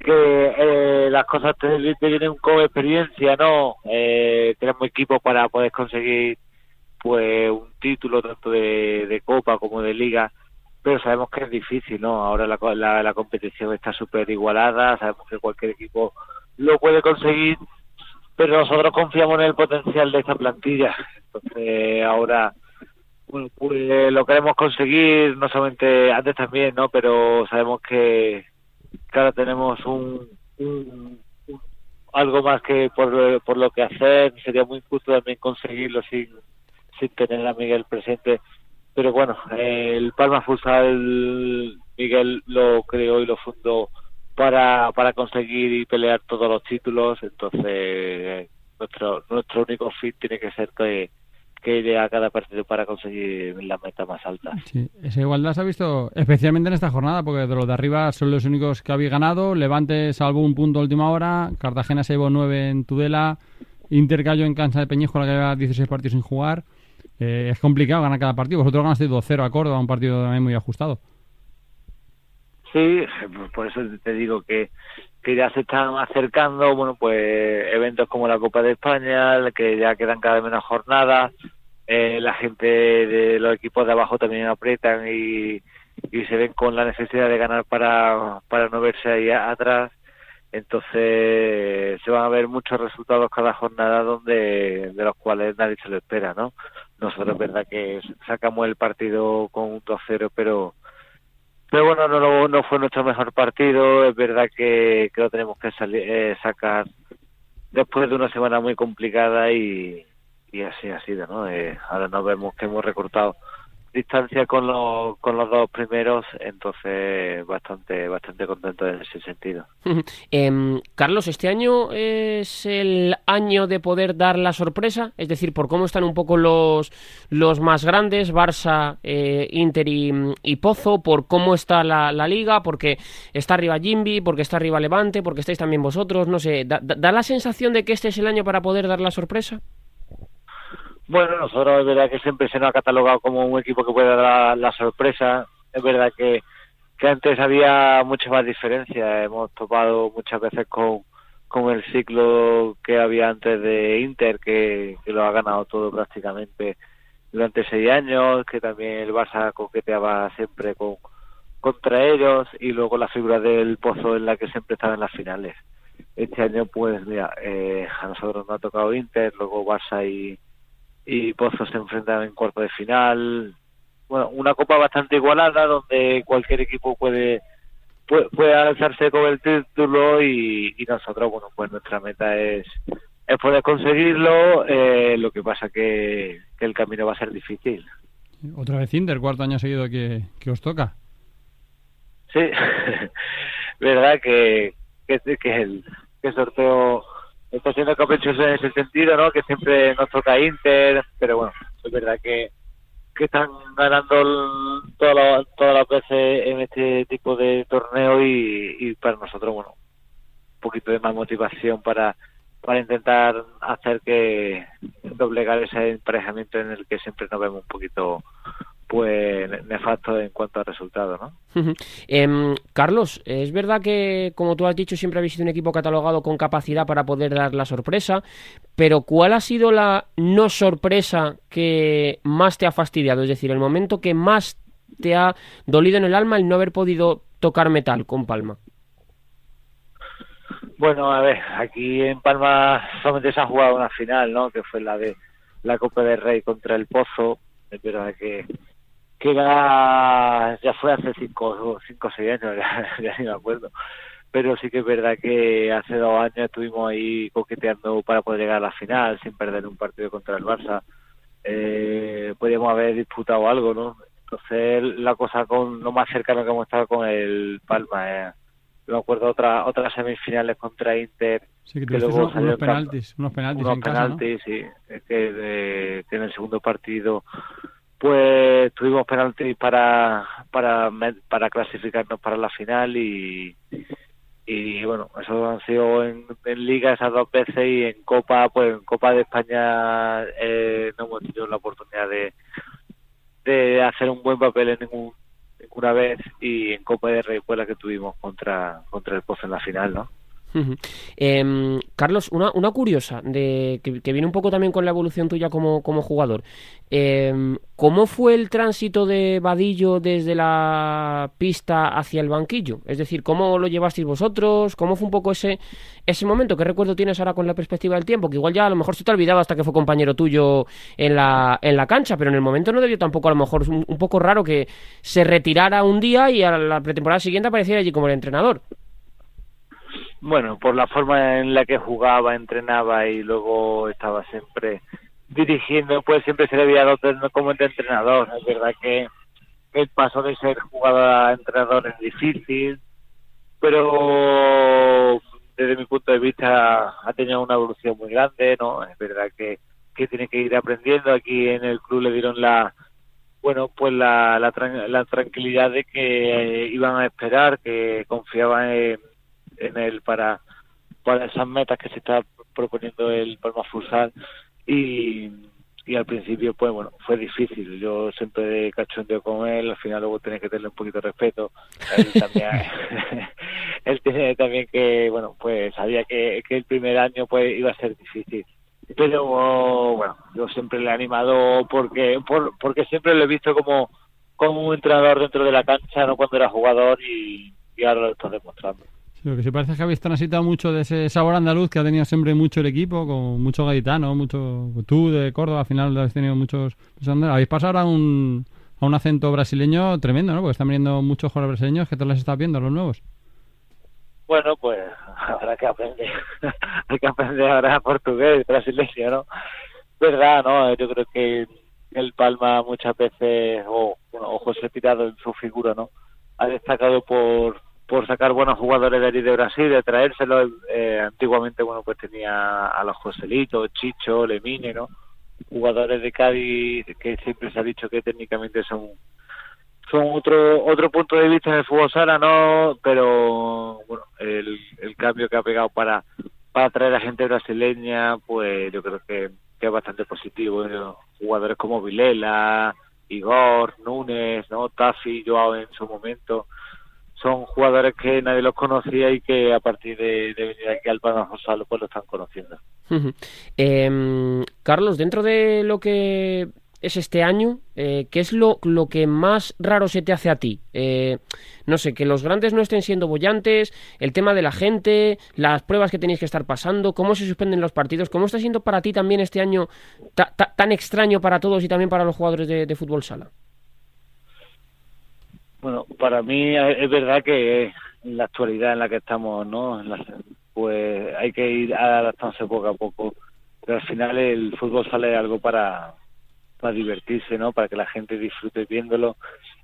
que eh, las cosas te, vienen con experiencia, ¿no? Eh, tenemos equipo para poder conseguir pues un título tanto de, Copa como de Liga, pero sabemos que es difícil, ¿no? Ahora la, la, competición está súper igualada, sabemos que cualquier equipo lo puede conseguir, pero nosotros confiamos en el potencial de esta plantilla. Entonces ahora pues, lo queremos conseguir, no solamente antes también, ¿no? Pero sabemos que que ahora tenemos un, algo más que por, por lo que hacer, sería muy injusto también conseguirlo sin, sin tener a Miguel presente. Pero bueno, el Palma Futsal Miguel lo creó y lo fundó para, para conseguir y pelear todos los títulos, entonces nuestro nuestro único fit tiene que ser que que iré a cada partido para conseguir la meta más alta. Sí, esa igualdad se ha visto especialmente en esta jornada, porque de los de arriba son los únicos que habéis ganado. Levante salvo un punto a última hora, Cartagena se llevó nueve en Tudela, Inter cayó en Cancha de Peñijo, la que lleva 16 partidos sin jugar. Eh, es complicado ganar cada partido. Vosotros ganaste 2-0 a Córdoba, un partido también muy ajustado. Sí, por eso te digo que que ya se están acercando, bueno, pues eventos como la Copa de España, que ya quedan cada vez menos jornadas, eh, la gente de los equipos de abajo también aprietan y, y se ven con la necesidad de ganar para, para no verse ahí atrás. Entonces se van a ver muchos resultados cada jornada donde de los cuales nadie se lo espera, ¿no? Nosotros verdad que sacamos el partido con un 2-0, pero pero bueno, no, no fue nuestro mejor partido. Es verdad que, que lo tenemos que salir, eh, sacar después de una semana muy complicada y, y así ha sido, ¿no? Eh, ahora nos vemos que hemos recortado distancia con los, con los dos primeros, entonces bastante bastante contento en ese sentido. Em, Carlos, ¿este año es el año de poder dar la sorpresa? Es decir, por cómo están un poco los, los más grandes, Barça, eh, Inter y, Pozo, por cómo está la, liga, porque está arriba Jimby, porque está arriba Levante, porque estáis también vosotros, no sé, da la sensación de que este es el año para poder dar la sorpresa? Bueno, nosotros es verdad que siempre se nos ha catalogado como un equipo que puede dar la, sorpresa. Es verdad que, antes había mucha más diferencia. Hemos topado muchas veces con, con el ciclo que había antes de Inter, que, lo ha ganado todo prácticamente durante seis años, que también el Barça coqueteaba siempre con contra ellos y luego la figura del Pozo en la que siempre estaba en las finales. Este año, pues mira, eh, a nosotros nos ha tocado Inter, luego Barça y, y Pozos se enfrentan en cuarto de final. Bueno, una copa bastante igualada donde cualquier equipo puede puede, alzarse con el título y, nosotros, bueno, pues nuestra meta es, es poder conseguirlo. Eh, lo que pasa que, que el camino va a ser difícil. Otra vez Inter, cuarto año seguido que, que os toca. Sí, verdad que, que, que el que sorteo está siendo caprichoso en ese sentido, ¿no? Que siempre nos toca Inter, pero bueno, es verdad que, que están ganando todas las veces en este tipo de torneo y, para nosotros, bueno, poquito de más motivación para para intentar hacer que doblegar ese emparejamiento en el que siempre nos vemos un poquito pues nefasto en cuanto a resultados, ¿no? Em, Carlos, es verdad que, como tú has dicho, siempre habéis sido un equipo catalogado con capacidad para poder dar la sorpresa, pero ¿cuál ha sido la no sorpresa que más te ha fastidiado? Es decir, el momento que más te ha dolido en el alma el no haber podido tocar metal con Palma. Bueno, a ver, aquí en Palma solamente se ha jugado una final, ¿no? Que fue la de la Copa del Rey contra el Pozo. Es verdad que, que ya, ya fue hace cinco, cinco o seis años, ya, ya ni me acuerdo. Pero sí que es verdad que hace dos años estuvimos ahí coqueteando para poder llegar a la final sin perder un partido contra el Barça. Eh, podríamos haber disputado algo, ¿no? Entonces la cosa con lo más cercano que hemos estado con el Palma es me acuerdo otra otras semifinales contra Inter sí, que, luego unos, unos penaltis unos penaltis, unos en penaltis casa, ¿no? sí que, de, que en el segundo partido pues tuvimos penaltis para para para clasificarnos para la final y y bueno eso han sido en, liga esas dos veces y en copa pues en copa de España eh, no hemos tenido la oportunidad de de hacer un buen papel en ningún ninguna vez y en Copa de Rey fue que tuvimos contra contra el Pozo en la final, ¿no? Eh, Carlos, una, una curiosa, de, que, viene un poco también con la evolución tuya como, como jugador. Eh, ¿Cómo fue el tránsito de Vadillo desde la pista hacia el banquillo? Es decir, ¿cómo lo llevasteis vosotros? ¿Cómo fue un poco ese, ese momento? ¿Qué recuerdo tienes ahora con la perspectiva del tiempo? Que igual ya a lo mejor se te ha olvidado hasta que fue compañero tuyo en la, en la cancha, pero en el momento no debió tampoco a lo mejor un, un poco raro que se retirara un día y a la pretemporada siguiente apareciera allí como el entrenador. Bueno, por la forma en la que jugaba, entrenaba y luego estaba siempre dirigiendo, pues siempre se le había dado como entrenador. Es verdad que el paso de ser jugador a entrenador es difícil, pero desde mi punto de vista ha tenido una evolución muy grande, ¿no? Es verdad que, que tiene que ir aprendiendo. Aquí en el club le dieron la, bueno, pues la, la, la tranquilidad de que iban a esperar, que confiaban en en él para, para esas metas que se está proponiendo el Palma Futsal. Y, y al principio pues bueno fue difícil. Yo siempre cachondeo con él al final luego tenés que tenerle un poquito de respeto. Él también él tiene también que bueno pues sabía que, que el primer año pues iba a ser difícil. Pero bueno yo siempre le he animado porque por, porque siempre lo he visto como como un entrenador dentro de la cancha no cuando era jugador y, y ahora lo está demostrando lo que sí parece es que habéis transitado mucho de ese sabor andaluz que ha tenido siempre mucho el equipo, con mucho gaditano, mucho tú de Córdoba, al final habéis tenido muchos... Habéis pasado a un, a un acento brasileño tremendo, ¿no? Porque están viniendo muchos jugadores brasileños que te los estás viendo, los nuevos. Bueno, pues habrá que aprender. Hay que aprender ahora portugués, brasileño, ¿no? Verdad, ¿no? Yo creo que el Palma muchas veces, o bueno, ojos Tirado en su figura, ¿no? Ha destacado por por sacar buenos jugadores de allí de Brasil, de traérselos. Eh, antiguamente, bueno, pues tenía a los Joselitos, Chicho, Lemine, ¿no? Jugadores de Cádiz que siempre se ha dicho que técnicamente son son otro otro punto de vista en el fútbol sala, ¿no? Pero, bueno, el, el cambio que ha pegado para para traer a gente brasileña, pues yo creo que, es bastante positivo. ¿no? Jugadores como Vilela, Igor, Núñez, ¿no? Tafi, Joao en su momento son jugadores que nadie los conocía y que a partir de, venir aquí al Gonzalo pues lo están conociendo. eh, Carlos, dentro de lo que es este año, eh, ¿qué es lo, lo que más raro se te hace a ti? Eh, no sé, que los grandes no estén siendo bollantes, el tema de la gente, las pruebas que tenéis que estar pasando, cómo se suspenden los partidos, cómo está siendo para ti también este año ta, ta, tan extraño para todos y también para los jugadores de fútbol sala. Bueno, para mí es verdad que en la actualidad en la que estamos, ¿no? Pues hay que ir adaptándose poco a poco. Pero al final el fútbol sale algo para, para divertirse, ¿no? Para que la gente disfrute viéndolo.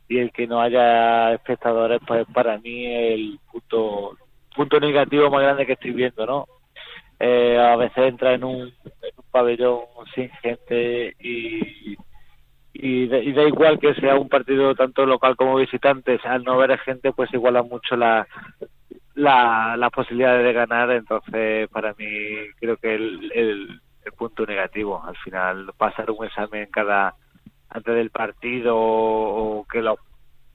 Y el que no haya espectadores, pues para mí es el punto, negativo más grande que estoy viendo, ¿no? Eh, a veces entra en un pabellón sin gente y y, de, y, da igual que sea un partido tanto local como visitantes, al no ver gente pues iguala mucho la, la, las posibilidades de ganar, entonces para mí creo que el, el, punto negativo, al final pasar un examen cada antes del partido o, que lo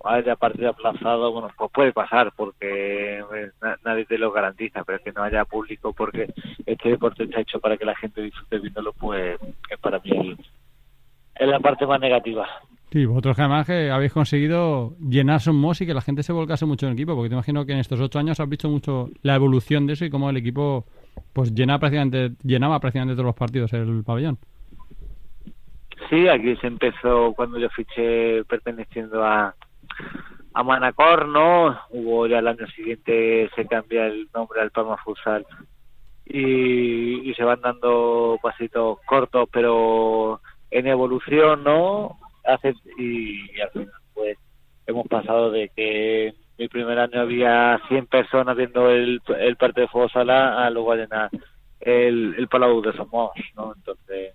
haya partido aplazado, bueno, pues puede pasar porque eh, na- nadie te lo garantiza, pero que no haya público porque este deporte está hecho para que la gente disfrute viéndolo, pues es para mí el- es la parte más negativa. Sí, vosotros que además que habéis conseguido llenar Somos y que la gente se volcase mucho en el equipo, porque te imagino que en estos ocho años has visto mucho la evolución de eso y cómo el equipo pues llena prácticamente, llenaba prácticamente todos los partidos el pabellón. Sí, aquí se empezó cuando yo fiché perteneciendo a, a Manacor, ¿no? Hubo ya el año siguiente, se cambia el nombre al Palma Futsal y, y se van dando pasitos cortos, pero en evolución, ¿no? Hace, y, al final, pues, hemos pasado de que mi primer año había 100 personas viendo el, el partido de fútbol sala a luego llenar el, el Palau de Somos, ¿no? Entonces,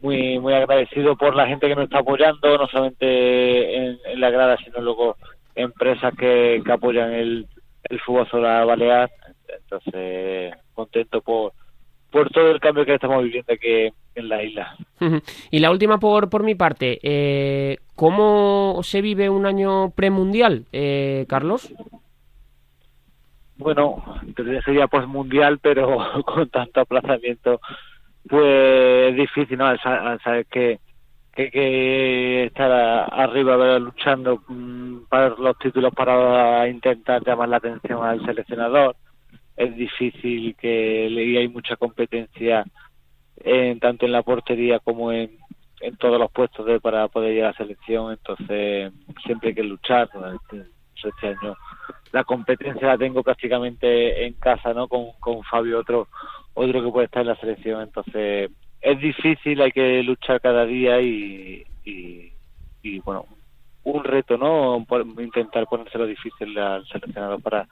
muy muy agradecido por la gente que nos está apoyando, no solamente en, en la grada, sino luego empresas que, que apoyan el, el fútbol sala balear. Entonces, contento por, por todo el cambio que estamos viviendo aquí en la isla. Y la última por, por mi parte, eh, ¿cómo se vive un año premundial, eh, Carlos? Bueno, sería postmundial, pero con tanto aplazamiento, pues es difícil, ¿no? Al, sa- al saber que, que, que estar a- arriba ¿verdad? luchando mm, para los títulos para intentar llamar la atención al seleccionador. Es difícil que y hay mucha competencia en, tanto en la portería como en, en todos los puestos de, para poder llegar a la selección. Entonces, siempre hay que luchar. Este, este año la competencia la tengo prácticamente en casa, ¿no? Con, con Fabio, otro otro que puede estar en la selección. Entonces, es difícil, hay que luchar cada día y, y, y, bueno, un reto, ¿no? Intentar ponérselo difícil al seleccionador para,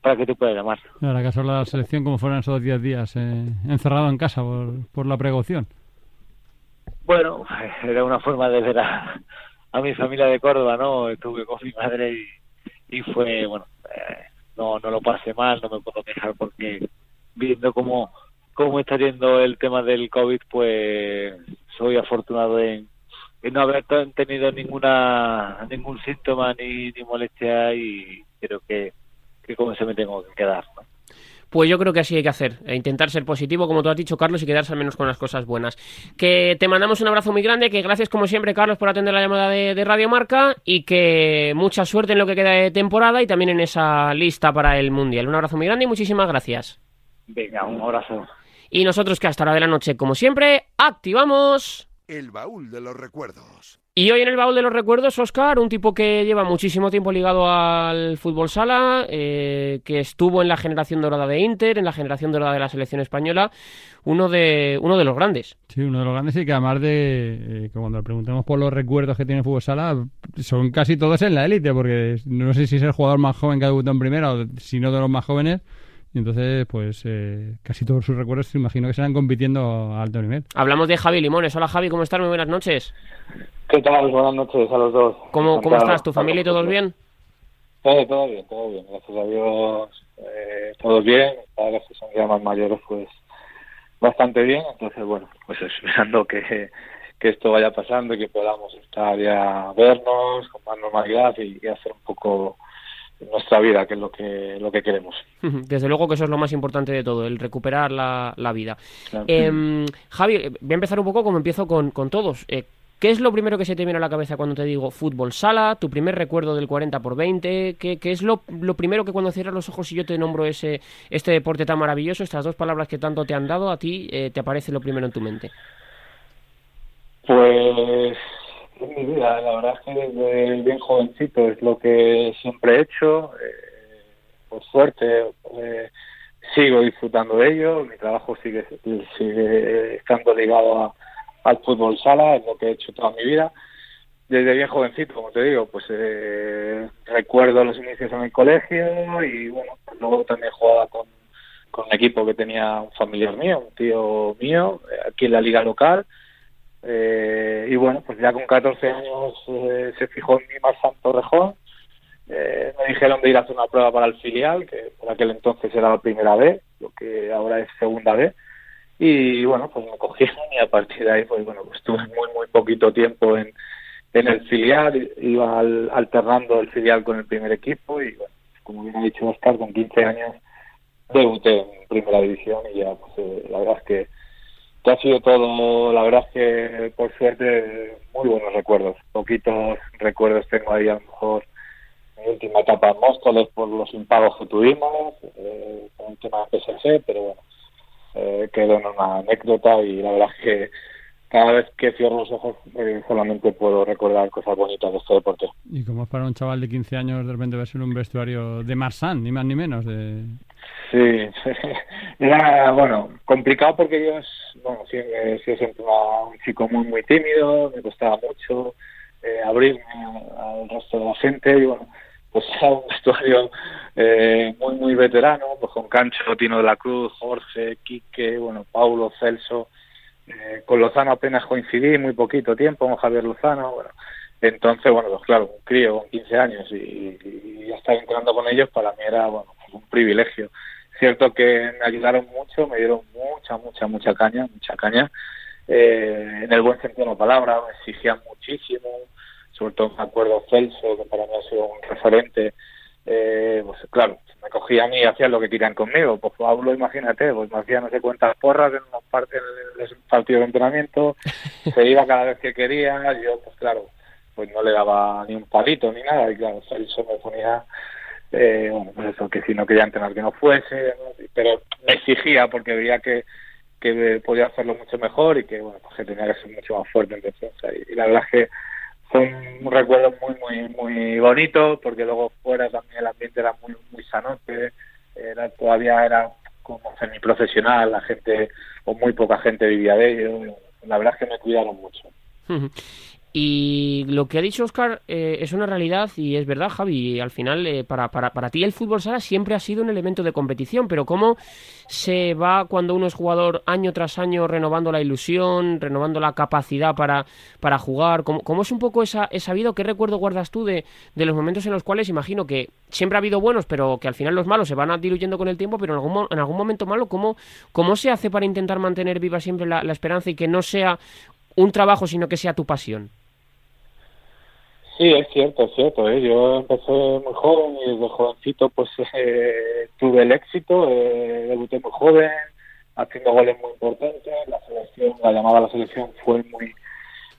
para que te pueda llamar. Ahora que has hablado de la selección, ¿cómo fueron esos 10 días eh, encerrado en casa por, por la precaución? Bueno, era una forma de ver a, a mi familia de Córdoba, ¿no? Estuve con mi madre y, y fue, bueno, eh, no, no lo pasé mal, no me puedo quejar porque viendo cómo, cómo está yendo el tema del COVID, pues soy afortunado en, en no haber tenido ninguna ningún síntoma ni, ni molestia y creo que, que con eso me tengo que quedar, ¿no? Pues yo creo que así hay que hacer, e intentar ser positivo, como tú has dicho, Carlos, y quedarse al menos con las cosas buenas. Que te mandamos un abrazo muy grande, que gracias como siempre, Carlos, por atender la llamada de, de Radio Marca y que mucha suerte en lo que queda de temporada y también en esa lista para el Mundial. Un abrazo muy grande y muchísimas gracias. Venga, un abrazo. Y nosotros que hasta la de la noche, como siempre, activamos... El baúl de los recuerdos. Y hoy en el baúl de los recuerdos, Oscar, un tipo que lleva muchísimo tiempo ligado al fútbol sala, eh, que estuvo en la generación dorada de Inter, en la generación dorada de la selección española, uno de, uno de los grandes. Sí, uno de los grandes y que además de eh, que cuando le preguntemos por los recuerdos que tiene el fútbol sala, son casi todos en la élite, porque no sé si es el jugador más joven que ha debutado en primera o si no de los más jóvenes. Y entonces, pues eh, casi todos sus recuerdos, imagino que serán compitiendo a alto nivel. Hablamos de Javi Limones. Hola Javi, ¿cómo estás? Muy buenas noches. ¿Qué tal? Buenas noches a los dos. ¿Cómo, cómo estás? ¿Tu familia y todos bien? Eh, todo bien, todo bien. Gracias a Dios, eh, todos bien. Ahora que son ya más mayores, pues bastante bien. Entonces, bueno, pues esperando que, que esto vaya pasando y que podamos estar ya vernos con más normalidad y, y hacer un poco nuestra vida, que es lo que lo que queremos. Desde luego que eso es lo más importante de todo, el recuperar la, la vida. Claro. Em, Javi, eh, voy a empezar un poco como empiezo con, con todos. Eh, ¿Qué es lo primero que se te viene a la cabeza cuando te digo fútbol sala? ¿Tu primer recuerdo del 40 por 20? ¿Qué, qué es lo, lo primero que cuando cierras los ojos y yo te nombro ese este deporte tan maravilloso, estas dos palabras que tanto te han dado, a ti eh, te aparece lo primero en tu mente? Pues en mi vida, la verdad es que desde bien jovencito es lo que siempre he hecho. eh, por suerte eh, sigo disfrutando de ello. Mi trabajo sigue, estando ligado al fútbol sala, es lo que he hecho toda mi vida. Desde bien jovencito, como te digo, pues eh, recuerdo los inicios en el colegio y bueno, luego también jugaba con, con un equipo que tenía un familiar mío, un tío mío, eh, aquí en la liga local. Eh, y bueno, pues ya con 14 años eh, se fijó en mí Marsan Torrejón eh, me dijeron de ir a hacer una prueba para el filial, que por aquel entonces era la primera B, lo que ahora es segunda B. Y bueno, pues me cogieron y a partir de ahí, pues bueno, pues estuve muy, muy poquito tiempo en, en el filial, iba alternando el filial con el primer equipo y bueno, como bien ha dicho Oscar, con 15 años debuté en primera división y ya, pues eh, la verdad es que, ha sido todo, la verdad es que por suerte muy buenos recuerdos. Poquitos recuerdos tengo ahí a lo mejor mi última etapa en Móstoles por los impagos que tuvimos, eh, con el tema de PSC, pero bueno, eh, quedó en una anécdota y la verdad es que cada vez que cierro los ojos eh, solamente puedo recordar cosas bonitas de este deporte. ¿Y cómo es para un chaval de 15 años de repente verse en un vestuario de Marsan, ni más ni menos? De... Sí, era, bueno, complicado porque yo, bueno, sí, he sido siempre un chico muy, muy tímido, me costaba mucho eh, abrirme al resto de la gente y bueno, pues era un vestuario eh, muy, muy veterano, pues con Cancho, Tino de la Cruz, Jorge, Quique, bueno, Paulo, Celso, eh, con Lozano apenas coincidí, muy poquito tiempo con Javier Lozano, bueno, entonces, bueno, pues claro, un crío con 15 años y, ya estar entrando con ellos para mí era, bueno, un privilegio. Cierto que me ayudaron mucho, me dieron mucha, mucha, mucha caña, mucha caña, eh, en el buen sentido de la palabra, me exigían muchísimo, sobre todo me acuerdo Celso, que para mí ha sido un referente, eh, pues claro, me cogía a mí y hacían lo que querían conmigo. Pues Pablo, imagínate, pues me hacía no sé cuántas porras en unos partidos de entrenamiento, se iba cada vez que quería, yo pues claro, pues no le daba ni un palito ni nada, y claro, Celso me ponía, eh, bueno, pues eso, que si no quería entrenar que no fuese, pero me exigía porque veía que que podía hacerlo mucho mejor y que bueno pues que tenía que ser mucho más fuerte en defensa y la verdad es que fue un recuerdo muy, muy, muy bonito, porque luego fuera también el ambiente era muy, muy sanote, era, todavía era como semiprofesional, la gente, o muy poca gente vivía de ello, la verdad es que me cuidaron mucho. Y lo que ha dicho Oscar eh, es una realidad y es verdad, Javi. Al final, eh, para, para, para ti el fútbol sala siempre ha sido un elemento de competición, pero ¿cómo se va cuando uno es jugador año tras año renovando la ilusión, renovando la capacidad para, para jugar? ¿Cómo, ¿Cómo, es un poco esa, esa vida? ¿Qué recuerdo guardas tú de, de, los momentos en los cuales imagino que siempre ha habido buenos, pero que al final los malos se van diluyendo con el tiempo, pero en algún, en algún momento malo, ¿cómo, ¿cómo se hace para intentar mantener viva siempre la, la esperanza y que no sea un trabajo, sino que sea tu pasión? Sí, es cierto, es cierto. ¿eh? Yo empecé muy joven y desde jovencito pues eh, tuve el éxito, eh, debuté muy joven, haciendo goles muy importantes. La selección, la llamada a la selección fue muy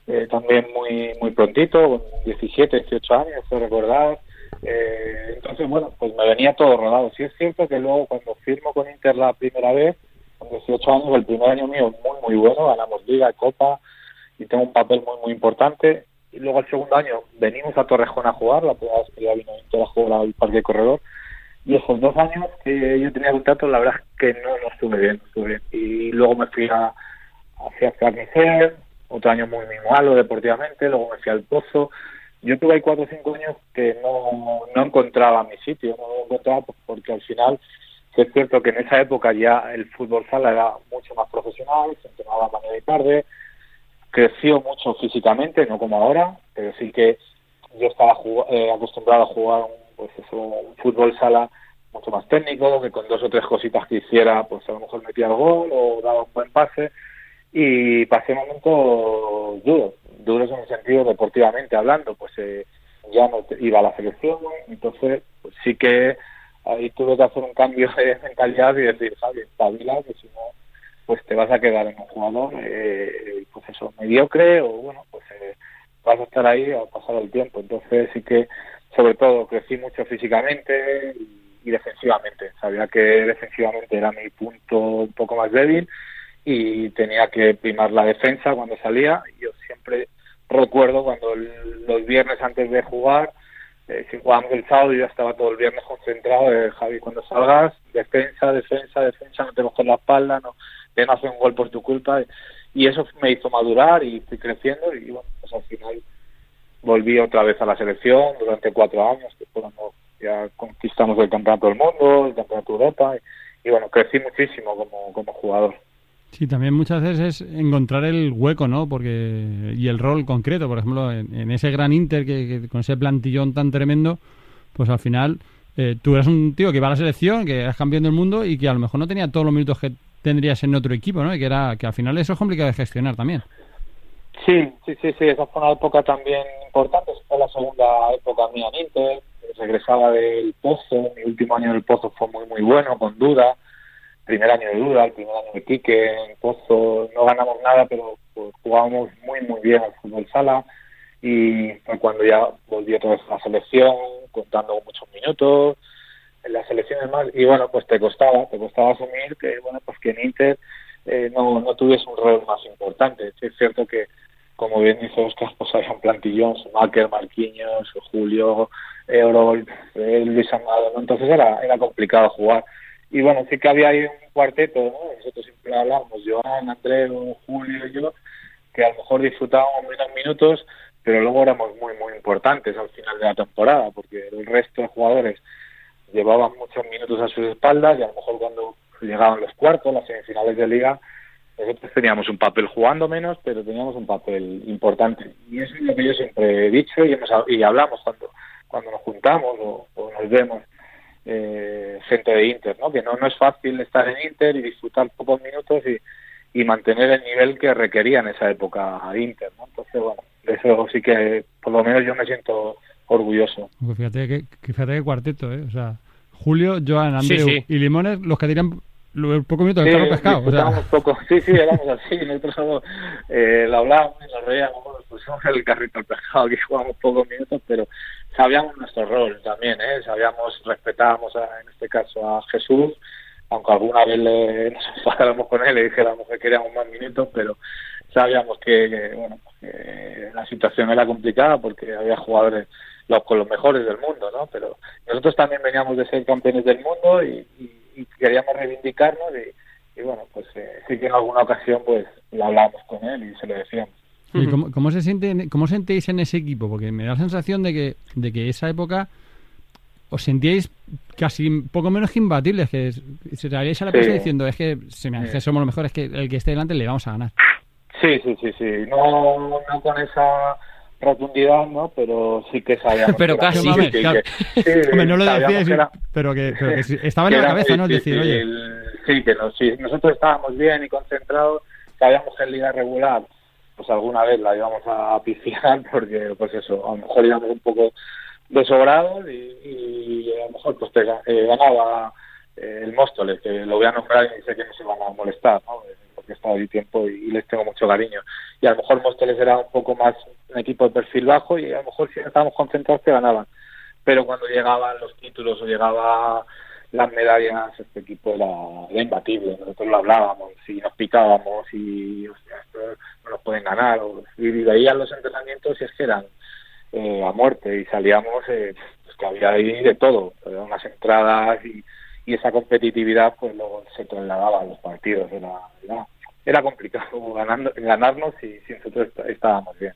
eh, también muy muy prontito, con 17, 18 años, fue recordar. Eh, entonces, bueno, pues me venía todo rodado. Sí es cierto que luego cuando firmo con Inter la primera vez, con 18 años, el primer año mío muy, muy bueno, ganamos Liga, Copa y tengo un papel muy, muy importante y luego al segundo año venimos a Torrejón a jugar, la primera vez que ya vino a jugar al Parque Corredor, y esos dos años que yo tenía contacto, la verdad es que no, no estuve bien. Y luego me fui a, hacia Carnicer, otro año muy, muy malo deportivamente, luego me fui al Pozo. Yo tuve ahí cuatro o cinco años que no, no encontraba mi sitio, no lo encontraba porque al final es cierto que en esa época ya el fútbol sala era mucho más profesional, se entrenaba mañana y tarde, creció mucho físicamente, no como ahora, pero sí que yo estaba eh, acostumbrado a jugar pues eso, un fútbol sala mucho más técnico, que con dos o tres cositas que hiciera, pues a lo mejor metía el gol o daba un buen pase. Y pasé momentos duros, duros en el sentido deportivamente hablando, pues eh, ya no iba a la selección, entonces pues sí que ahí tuve que hacer un cambio de mentalidad y decir, Javi, espabila, que si no pues te vas a quedar en un jugador, eh, pues eso, mediocre o bueno, pues eh, vas a estar ahí a pasar el tiempo. Entonces sí que, sobre todo, crecí mucho físicamente y, defensivamente. Sabía que defensivamente era mi punto un poco más débil y tenía que primar la defensa cuando salía. Yo siempre recuerdo cuando los viernes antes de jugar, eh, si jugábamos el sábado, yo estaba todo el viernes concentrado, eh, Javi, cuando salgas, defensa, defensa, defensa, no te coges la espalda, no que no hace un gol por tu culpa. Y eso me hizo madurar y fui creciendo y bueno, pues al final volví otra vez a la selección durante cuatro años, que fue cuando ya conquistamos el Campeonato del Mundo, el Campeonato de Europa y, bueno, crecí muchísimo como, jugador. Sí, también muchas veces es encontrar el hueco, ¿no? Porque y el rol concreto, por ejemplo, en, ese gran Inter que, con ese plantillón tan tremendo, pues al final eh, tú eras un tío que iba a la selección, que eras campeón del mundo y que a lo mejor no tenía todos los minutos que tendrías en otro equipo, ¿no? Que, era, que al final eso es complicado de gestionar también. Sí, sí, sí, sí, esa fue una época también importante, fue la segunda época mía en Inter, regresaba del Pozo, mi último año del Pozo fue muy, muy bueno, con duda, primer año de duda, el primer año de Quique, en Pozo no ganamos nada, pero pues, jugábamos muy, muy bien al fútbol sala. Y fue cuando ya volví otra vez a la selección, contando con muchos minutos, en las selecciones más, y bueno, pues te costaba, te costaba asumir que, bueno, pues que en Inter eh, no, no tuviese un rol más importante. es cierto que, como bien dice Oscar, pues había un plantillón, Schumacher, Marquinhos, Julio, Eurol, eh, Luis Amado, ¿no? entonces era, era complicado jugar. Y bueno, sí que había ahí un cuarteto, ¿no? nosotros siempre hablábamos, Joan, Andreu, Julio y yo, que a lo mejor disfrutábamos menos minutos, pero luego éramos muy, muy importantes al final de la temporada, porque el resto de jugadores llevaban muchos minutos a sus espaldas y a lo mejor cuando llegaban los cuartos, las semifinales de liga, nosotros teníamos un papel jugando menos, pero teníamos un papel importante. Y eso es lo que yo siempre he dicho y, hemos, y hablamos cuando, cuando nos juntamos o, nos vemos eh, gente de Inter, ¿no? que no, no es fácil estar en Inter y disfrutar pocos minutos y, y mantener el nivel que requería en esa época Inter. ¿no? Entonces, bueno, de eso sí que por lo menos yo me siento orgulloso. Pues fíjate que, fíjate que cuarteto, ¿eh? O sea, Julio, Joan, Andreu y Limones, los que tiran poco minutos del carro pescado. O sea. poco. Sí, sí, éramos así. Nosotros eh, lo hablábamos, nos reíamos, pues somos el carrito al pescado, aquí jugamos pocos minutos, pero sabíamos nuestro rol también, ¿eh? Sabíamos, respetábamos en este caso a Jesús, aunque alguna vez le, nos enfadáramos con él y dijéramos que queríamos más minutos, pero sabíamos que, bueno, la situación era complicada porque había jugadores los, con los mejores del mundo, ¿no? Pero nosotros también veníamos de ser campeones del mundo y, queríamos reivindicarnos y, bueno, pues eh, sí que en alguna ocasión pues lo hablamos con él y se lo decíamos. ¿Y cómo, se siente, cómo sentéis en ese equipo? Porque me da la sensación de que, de que esa época os sentíais casi poco menos que imbatibles, que se traíais a la presa diciendo, es que, se me, que somos los mejores, que el que esté delante le vamos a ganar. Sí, sí, sí, sí. No, no con esa rotundidad, ¿no? Pero sí que sabíamos. pero casi. hombre, no lo pero, que, pero que estaba en la cabeza, ¿no? decir, oye. sí, que no, si nosotros estábamos bien y concentrados, sabíamos que en liga regular, pues alguna vez la íbamos a piscinar porque, pues eso, a lo mejor íbamos un poco desobrados y, y a lo mejor pues te, eh, ganaba eh, el Móstoles, que lo voy a nombrar y sé que no se van a molestar, ¿no? Porque he estado tiempo y, les tengo mucho cariño. Y a lo mejor Móstoles era un poco más un equipo de perfil bajo y a lo mejor si estábamos concentrados que ganaban. Pero cuando llegaban los títulos o llegaba las medallas, este equipo era, imbatible. Nosotros lo hablábamos y nos picábamos y no nos pueden ganar. O, y veían los entrenamientos y es que eran eh, a muerte y salíamos, eh, pues que había ahí de todo, unas entradas y y esa competitividad pues luego se trasladaba a los partidos era, era, complicado ganando, ganarnos y si nosotros estábamos bien.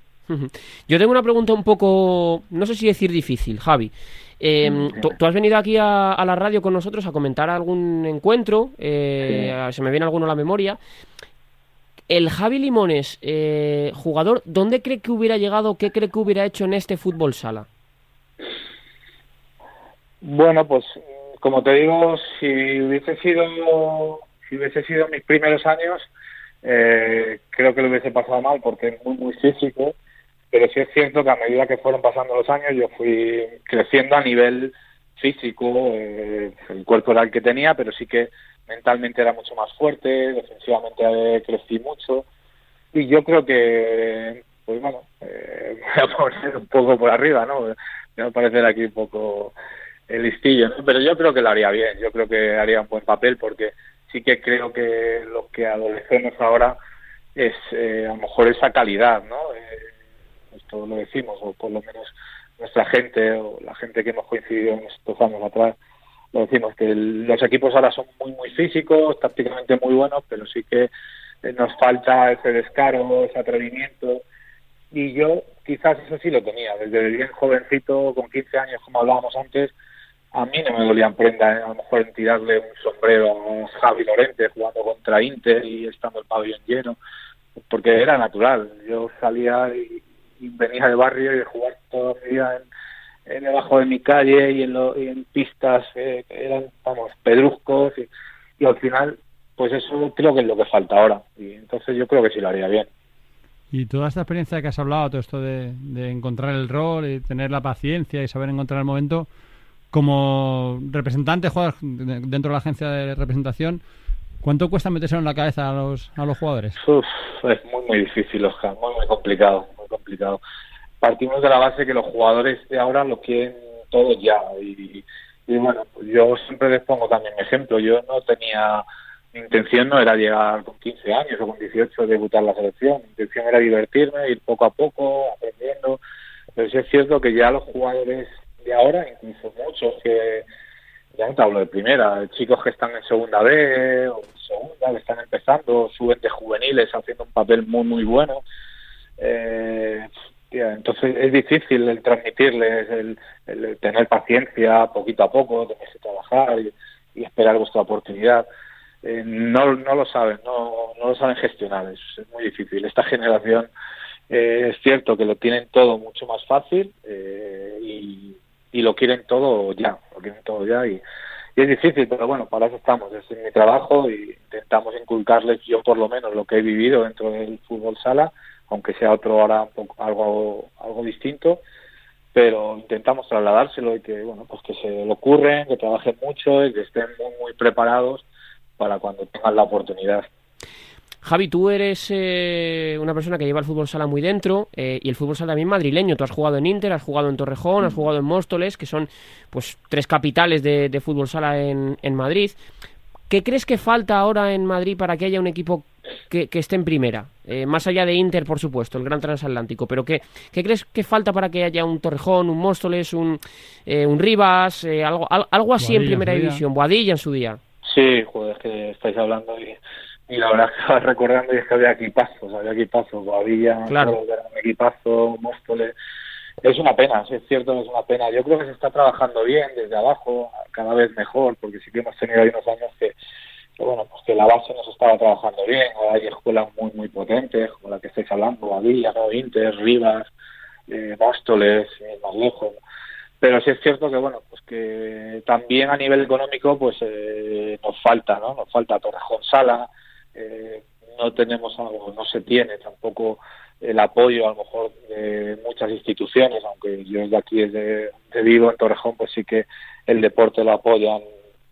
Yo tengo una pregunta un poco no sé si decir difícil Javi. Em, tú, has venido aquí a, la radio con nosotros a comentar algún encuentro eh, se me viene alguno a la memoria. El Javi Limones, eh, jugador, ¿dónde cree que hubiera llegado? ¿Qué cree que hubiera hecho en este fútbol sala? Bueno, pues como te digo, si hubiese sido, si hubiese sido mis primeros años, eh, creo que lo hubiese pasado mal porque es muy, muy físico, pero sí es cierto que a medida que fueron pasando los años yo fui creciendo a nivel físico, eh, el cuerpo era el que tenía, pero sí que mentalmente era mucho más fuerte, defensivamente crecí mucho y yo creo que, pues bueno, eh, voy a poner un poco por arriba, ¿no? Me va a parecer aquí un poco el listillo, pero yo creo que lo haría bien, yo creo que haría un buen papel porque sí que creo que lo que adolecemos ahora es eh, a lo mejor esa calidad, ¿no? Eh, lo decimos, o por lo menos nuestra gente o la gente que hemos coincidido en estos años atrás, lo decimos, que los equipos ahora son muy, muy físicos, tácticamente muy buenos, pero sí que eh, nos falta ese descaro, ese atrevimiento, y yo quizás eso sí lo tenía, desde bien jovencito, con 15 años, como hablábamos antes, a mí no me dolían prenda, ¿eh? a lo mejor en tirarle un sombrero a Javi Lorente jugando contra Inter y estando el pabellón lleno, porque era natural. Yo salía y, venía de barrio y jugar toda mi vida eh, debajo de mi calle y en, lo- y en pistas eh, que eran, vamos, pedruscos y, y al final, pues eso creo que es lo que falta ahora y entonces yo creo que sí lo haría bien. Y toda esta experiencia que has hablado, todo esto de encontrar el rol y tener la paciencia y saber encontrar el momento, como representante, dentro de la agencia de representación, ¿cuánto cuesta meterse en la cabeza a los, a los jugadores? Uf, es muy, muy difícil, Oscar, muy, muy complicado, muy complicado. Partimos de la base que los jugadores de ahora lo quieren todo ya. Y, y bueno, yo siempre les pongo también mi ejemplo. Yo no tenía, mi intención no era llegar con 15 años o con 18 a debutar la selección. Mi intención era divertirme, ir poco a poco, aprendiendo. Pero sí es cierto que ya los jugadores de ahora, incluso muchos que ya no te hablo de primera, chicos que están en segunda B o en segunda, que están empezando, suben de juveniles haciendo un papel muy, muy bueno. Eh, entonces es difícil el transmitirles, el, el tener paciencia poquito a poco, tener que trabajar y, y esperar vuestra oportunidad. Eh, no, no lo saben, no, no lo saben gestionar, es, es muy difícil. Esta generación eh, es cierto que lo tienen todo mucho más fácil eh, y, lo quieren todo ya, lo quieren todo ya y, es difícil, pero bueno, para eso estamos, es mi trabajo y intentamos inculcarles yo por lo menos lo que he vivido dentro del fútbol sala, aunque sea otro ahora un poco, algo, algo distinto, pero intentamos trasladárselo y que bueno, pues que se lo ocurren, que trabajen mucho y que estén muy, muy preparados para cuando tengan la oportunidad. Javi, tú eres eh, una persona que lleva el fútbol sala muy dentro eh, y el fútbol sala también madrileño. Tú has jugado en Inter, has jugado en Torrejón, has jugado en Móstoles, que son pues tres capitales de, de fútbol sala en, en Madrid. ¿Qué crees que falta ahora en Madrid para que haya un equipo que, que esté en primera? Eh, más allá de Inter, por supuesto, el gran transatlántico. Pero ¿qué, qué crees que falta para que haya un Torrejón, un Móstoles, un, eh, un Rivas, eh, algo, al- algo así en Boadilla en primera división? Boadilla en su día. Sí, joder, es que estáis hablando y, y la verdad que estaba recordando y es que había equipazos, había equipazos, Boadilla, Claro. un equipazo, Móstoles. Es una pena, sí, es cierto es una pena. Yo creo que se está trabajando bien desde abajo, cada vez mejor, porque sí que hemos tenido ahí unos años que, que, bueno, pues que la base no se estaba trabajando bien. Ahora hay escuelas muy, muy potentes, como la que estáis hablando, Boadilla, ¿no? Inter, Rivas, eh, Móstoles, eh, más lejos. Pero sí es cierto que, bueno, pues que también a nivel económico, pues eh, nos falta, ¿no? Nos falta Torrejón Sala, eh, no tenemos algo, no se tiene tampoco el apoyo a lo mejor de muchas instituciones, aunque yo desde aquí, desde, de vivo en Torrejón, pues sí que el deporte lo apoyan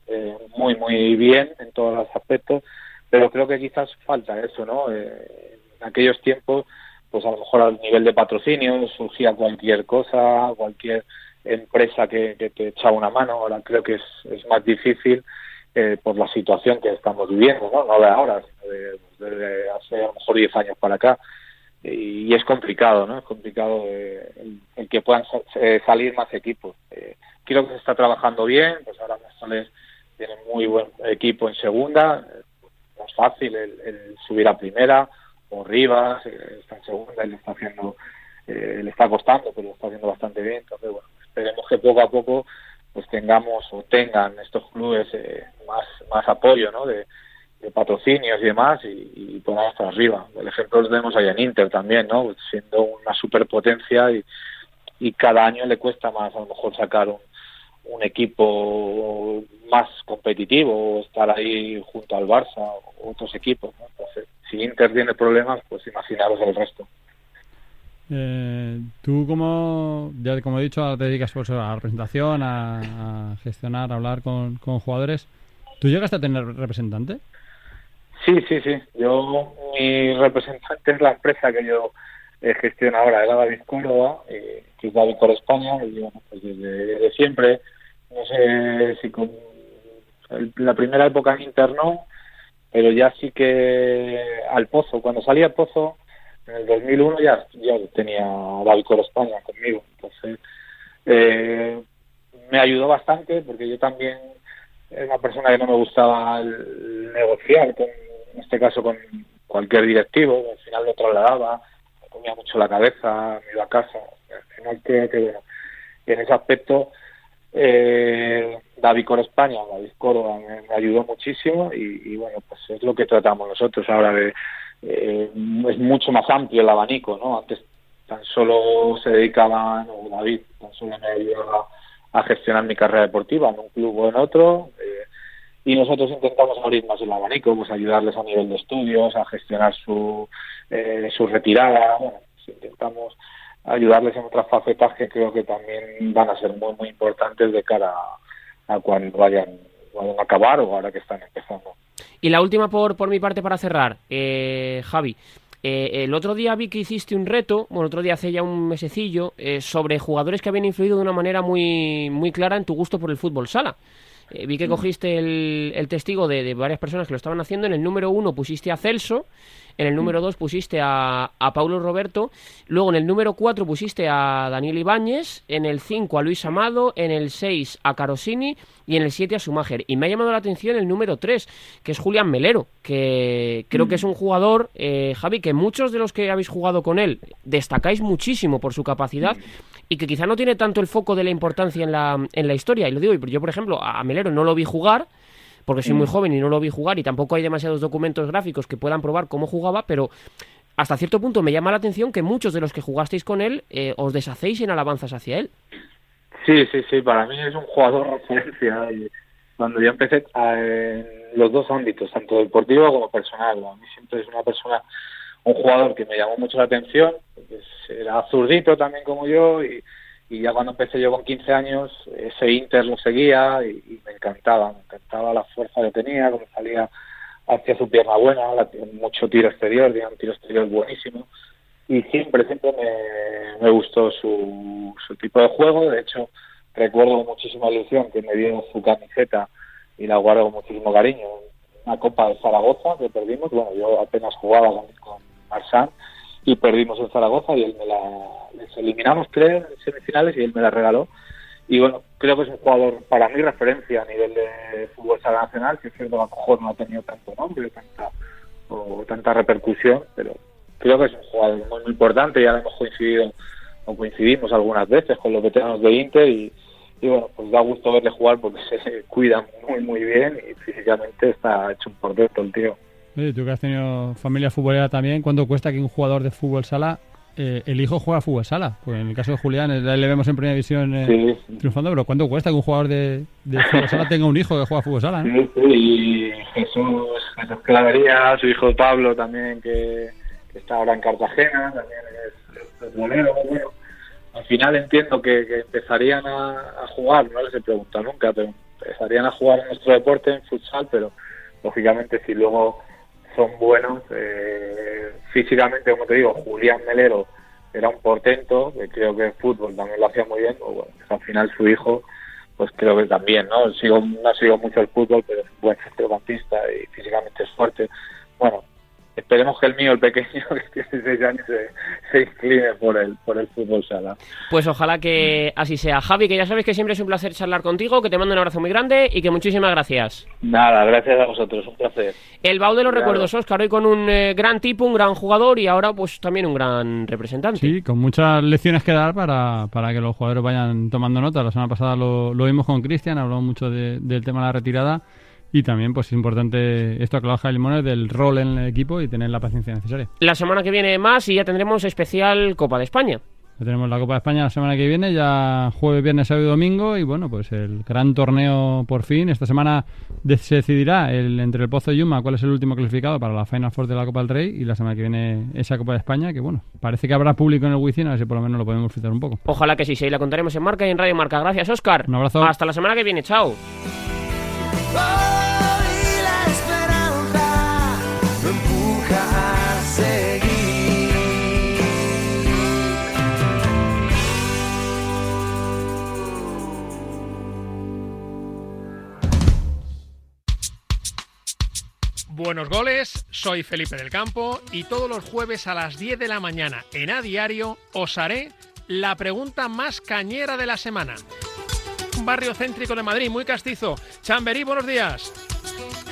eh, muy, muy bien en todos los aspectos, pero creo que quizás falta eso, ¿no? Eh, en aquellos tiempos, pues a lo mejor al nivel de patrocinio surgía cualquier cosa, cualquier empresa que, que te echaba una mano, ahora creo que es, es más difícil eh, por la situación que estamos viviendo, ¿no? No de ahora, sino de, de- de hace a lo mejor 10 años para acá. Y, es complicado, ¿no? Es complicado eh, el, el que puedan eh, salir más equipos. Eh, creo que se está trabajando bien, pues ahora Móstoles tiene muy buen equipo en segunda, no es fácil el, el subir a primera, o Rivas está en segunda y le está haciendo, eh, le está costando, pero lo está haciendo bastante bien. Entonces, bueno, esperemos que poco a poco pues tengamos o tengan estos clubes eh, más, más apoyo, ¿no? De, patrocinios y demás y, y puedan estar arriba. El ejemplo lo tenemos ahí en Inter también, ¿no? Siendo una superpotencia y, y cada año le cuesta más a lo mejor sacar un, un equipo más competitivo o estar ahí junto al Barça o otros equipos. Entonces, si Inter tiene problemas, pues imaginaros el resto. Eh, tú, como, ya como he dicho, te dedicas pues, a la representación, a, gestionar, a hablar con, con jugadores. ¿Tú llegaste a tener representante? Sí, sí, sí. Yo, mi representante es la empresa que yo eh, gestiono ahora, era David Córdoba, eh, que es David por España, pues desde, siempre, no sé si con la primera época en Inter no, pero ya sí que al Pozo, cuando salí al Pozo, en el 2001 ya, ya tenía David por España conmigo, entonces eh, me ayudó bastante porque yo también era una persona que no me gustaba el negociar, con, en este caso con cualquier directivo, al final lo trasladaba, me comía mucho la cabeza, me iba a casa, al final creo que bueno, en ese aspecto eh, David Coro España, David Coro me ayudó muchísimo y, y, bueno, pues es lo que tratamos nosotros ahora de eh, es mucho más amplio el abanico, ¿no? Antes tan solo se dedicaban, o David, tan solo me ayuda a gestionar mi carrera deportiva en un club o en otro. eh, y nosotros intentamos abrir más el abanico, pues ayudarles a nivel de estudios, a gestionar su, eh, su retirada. Pues intentamos ayudarles en otras facetas que creo que también van a ser muy, muy importantes de cara a, a cuando vayan, vayan a acabar o ahora que están empezando. Y la última por, por mi parte para cerrar, eh, Javi. eh, el otro día vi que hiciste un reto, bueno, otro día hace ya un mesecillo, eh, sobre jugadores que habían influido de una manera muy, muy clara en tu gusto por el fútbol sala. Eh, vi que cogiste el, el testigo de, de varias personas que lo estaban haciendo. En el número uno pusiste a Celso, en el número dos pusiste a, a Paulo Roberto, luego en el número cuatro pusiste a Daniel Ibáñez, en el cinco a Luis Amado, en el seis a Carosini y en el siete a Sumager. Y me ha llamado la atención el número tres, que es Julián Melero, que creo que es un jugador, eh, Javi, que muchos de los que habéis jugado con él destacáis muchísimo por su capacidad y que quizá no tiene tanto el foco de la importancia en la, en la historia. Y lo digo, y yo por ejemplo a Melero no lo vi jugar, porque soy muy joven y no lo vi jugar y tampoco hay demasiados documentos gráficos que puedan probar cómo jugaba, pero hasta cierto punto me llama la atención que muchos de los que jugasteis con él eh, os deshacéis en alabanzas hacia él. Sí, sí, sí, para mí es un jugador referencia. Cuando yo empecé a- en los dos ámbitos, tanto deportivo como personal, a mí siempre es una persona, un jugador que me llamó mucho la atención, era zurdito también como yo y, y ya cuando empecé yo con 15 años, ese Inter lo seguía y, y me encantaba, me encantaba la fuerza que tenía, cómo salía hacia su pierna buena, la- mucho tiro exterior, un tiro exterior buenísimo y siempre, siempre me, me gustó su, su tipo de juego. De hecho, recuerdo con muchísima ilusión que me dio su camiseta y la guardo con muchísimo cariño. Una Copa de Zaragoza que perdimos. Bueno, yo apenas jugaba con, y perdimos en Zaragoza y él me la les eliminamos, en semifinales y él me la regaló. Y bueno, creo que es un jugador para mí referencia a nivel de fútbol sala nacional, que es cierto que a lo mejor no ha tenido tanto nombre tanta, o tanta repercusión, pero creo que es un jugador muy, muy importante. Ya hemos coincidido o coincidimos algunas veces con los veteranos de Inter y, y bueno, pues da gusto verle jugar porque se cuida muy, muy bien y físicamente está hecho un portento el tío. Oye, tú que has tenido familia futbolera también, ¿cuánto cuesta que un jugador de fútbol sala, eh, el hijo juega fútbol sala? Pues en el caso de Julián, eh, le vemos en primera división eh, triunfando, pero ¿cuánto cuesta que un jugador de, de fútbol sala tenga un hijo que juega fútbol sala? ¿no? Sí, sí, y Jesús, Jesús Clavería, su hijo Pablo también, que, que está ahora en Cartagena, también es, es bolero, bueno. Al final entiendo que, que empezarían a, a jugar, no les he preguntado nunca, pero empezarían a jugar en nuestro deporte, en futsal, pero lógicamente si luego son buenos, eh, físicamente, como te digo, Julián Melero era un portento, que creo que en fútbol también lo hacía muy bien, pues bueno, al final su hijo pues creo que también, ¿no? Sigo, no sigo mucho el fútbol, pero es un buen centrocampista y físicamente es fuerte. Bueno, esperemos que el mío, el pequeño, que tiene 16 años, se, se incline por el, por el fútbol sala. Pues ojalá que así sea. Javi, que ya sabes que siempre es un placer charlar contigo, que te mando un abrazo muy grande y que muchísimas gracias. Nada, gracias a vosotros, un placer. El baúl de los Claro. recuerdos, Oscar, hoy con un eh, gran tipo, un gran jugador y ahora pues también un gran representante. Sí, con muchas lecciones que dar para, para que los jugadores vayan tomando nota. La semana pasada lo, lo vimos con Cristian, habló mucho de- del tema de la retirada y también pues es importante esto que hablaba Javi Limones del rol en el equipo y tener la paciencia necesaria. La semana que viene más y ya tendremos especial Copa de España. Ya tenemos la Copa de España la semana que viene, ya jueves, viernes, sábado y domingo. Y bueno, pues el gran torneo por fin. Esta semana se decidirá el, entre el Pozo y Yuma cuál es el último clasificado para la Final Four de la Copa del Rey. Y la semana que viene esa Copa de España, que bueno, parece que habrá público en el Wizzing, a ver si por lo menos lo podemos disfrutar un poco. Ojalá que sí, sí, la contaremos en Marca y en Radio Marca. Gracias, Oscar. Un abrazo. Hasta la semana que viene, chao. Buenos goles, soy Felipe del Campo y todos los jueves a las 10 de la mañana en A Diario os haré la pregunta más cañera de la semana. Un barrio céntrico de Madrid, muy castizo. Chamberí, buenos días.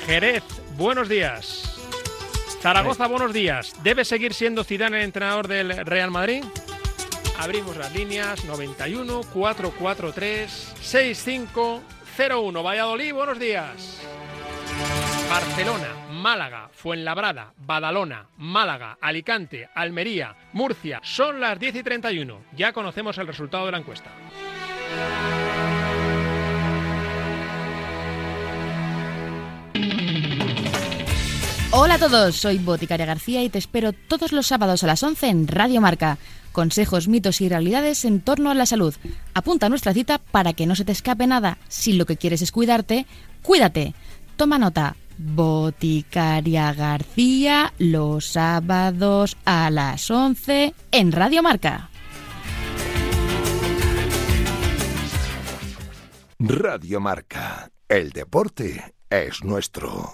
Jerez, buenos días. Zaragoza, buenos días. ¿Debe seguir siendo Zidane el entrenador del Real Madrid? Abrimos las líneas 91 443 6501. Valladolid, buenos días. Barcelona, Málaga, Fuenlabrada, Badalona, Málaga, Alicante, Almería, Murcia. Son las 10 y 31. Ya conocemos el resultado de la encuesta. Hola a todos, soy Boticaria García y te espero todos los sábados a las 11 en Radio Marca. Consejos, mitos y realidades en torno a la salud. Apunta a nuestra cita para que no se te escape nada. Si lo que quieres es cuidarte, cuídate. Toma nota. Boticaria García los sábados a las 11 en Radio Marca. Radio Marca. El deporte es nuestro.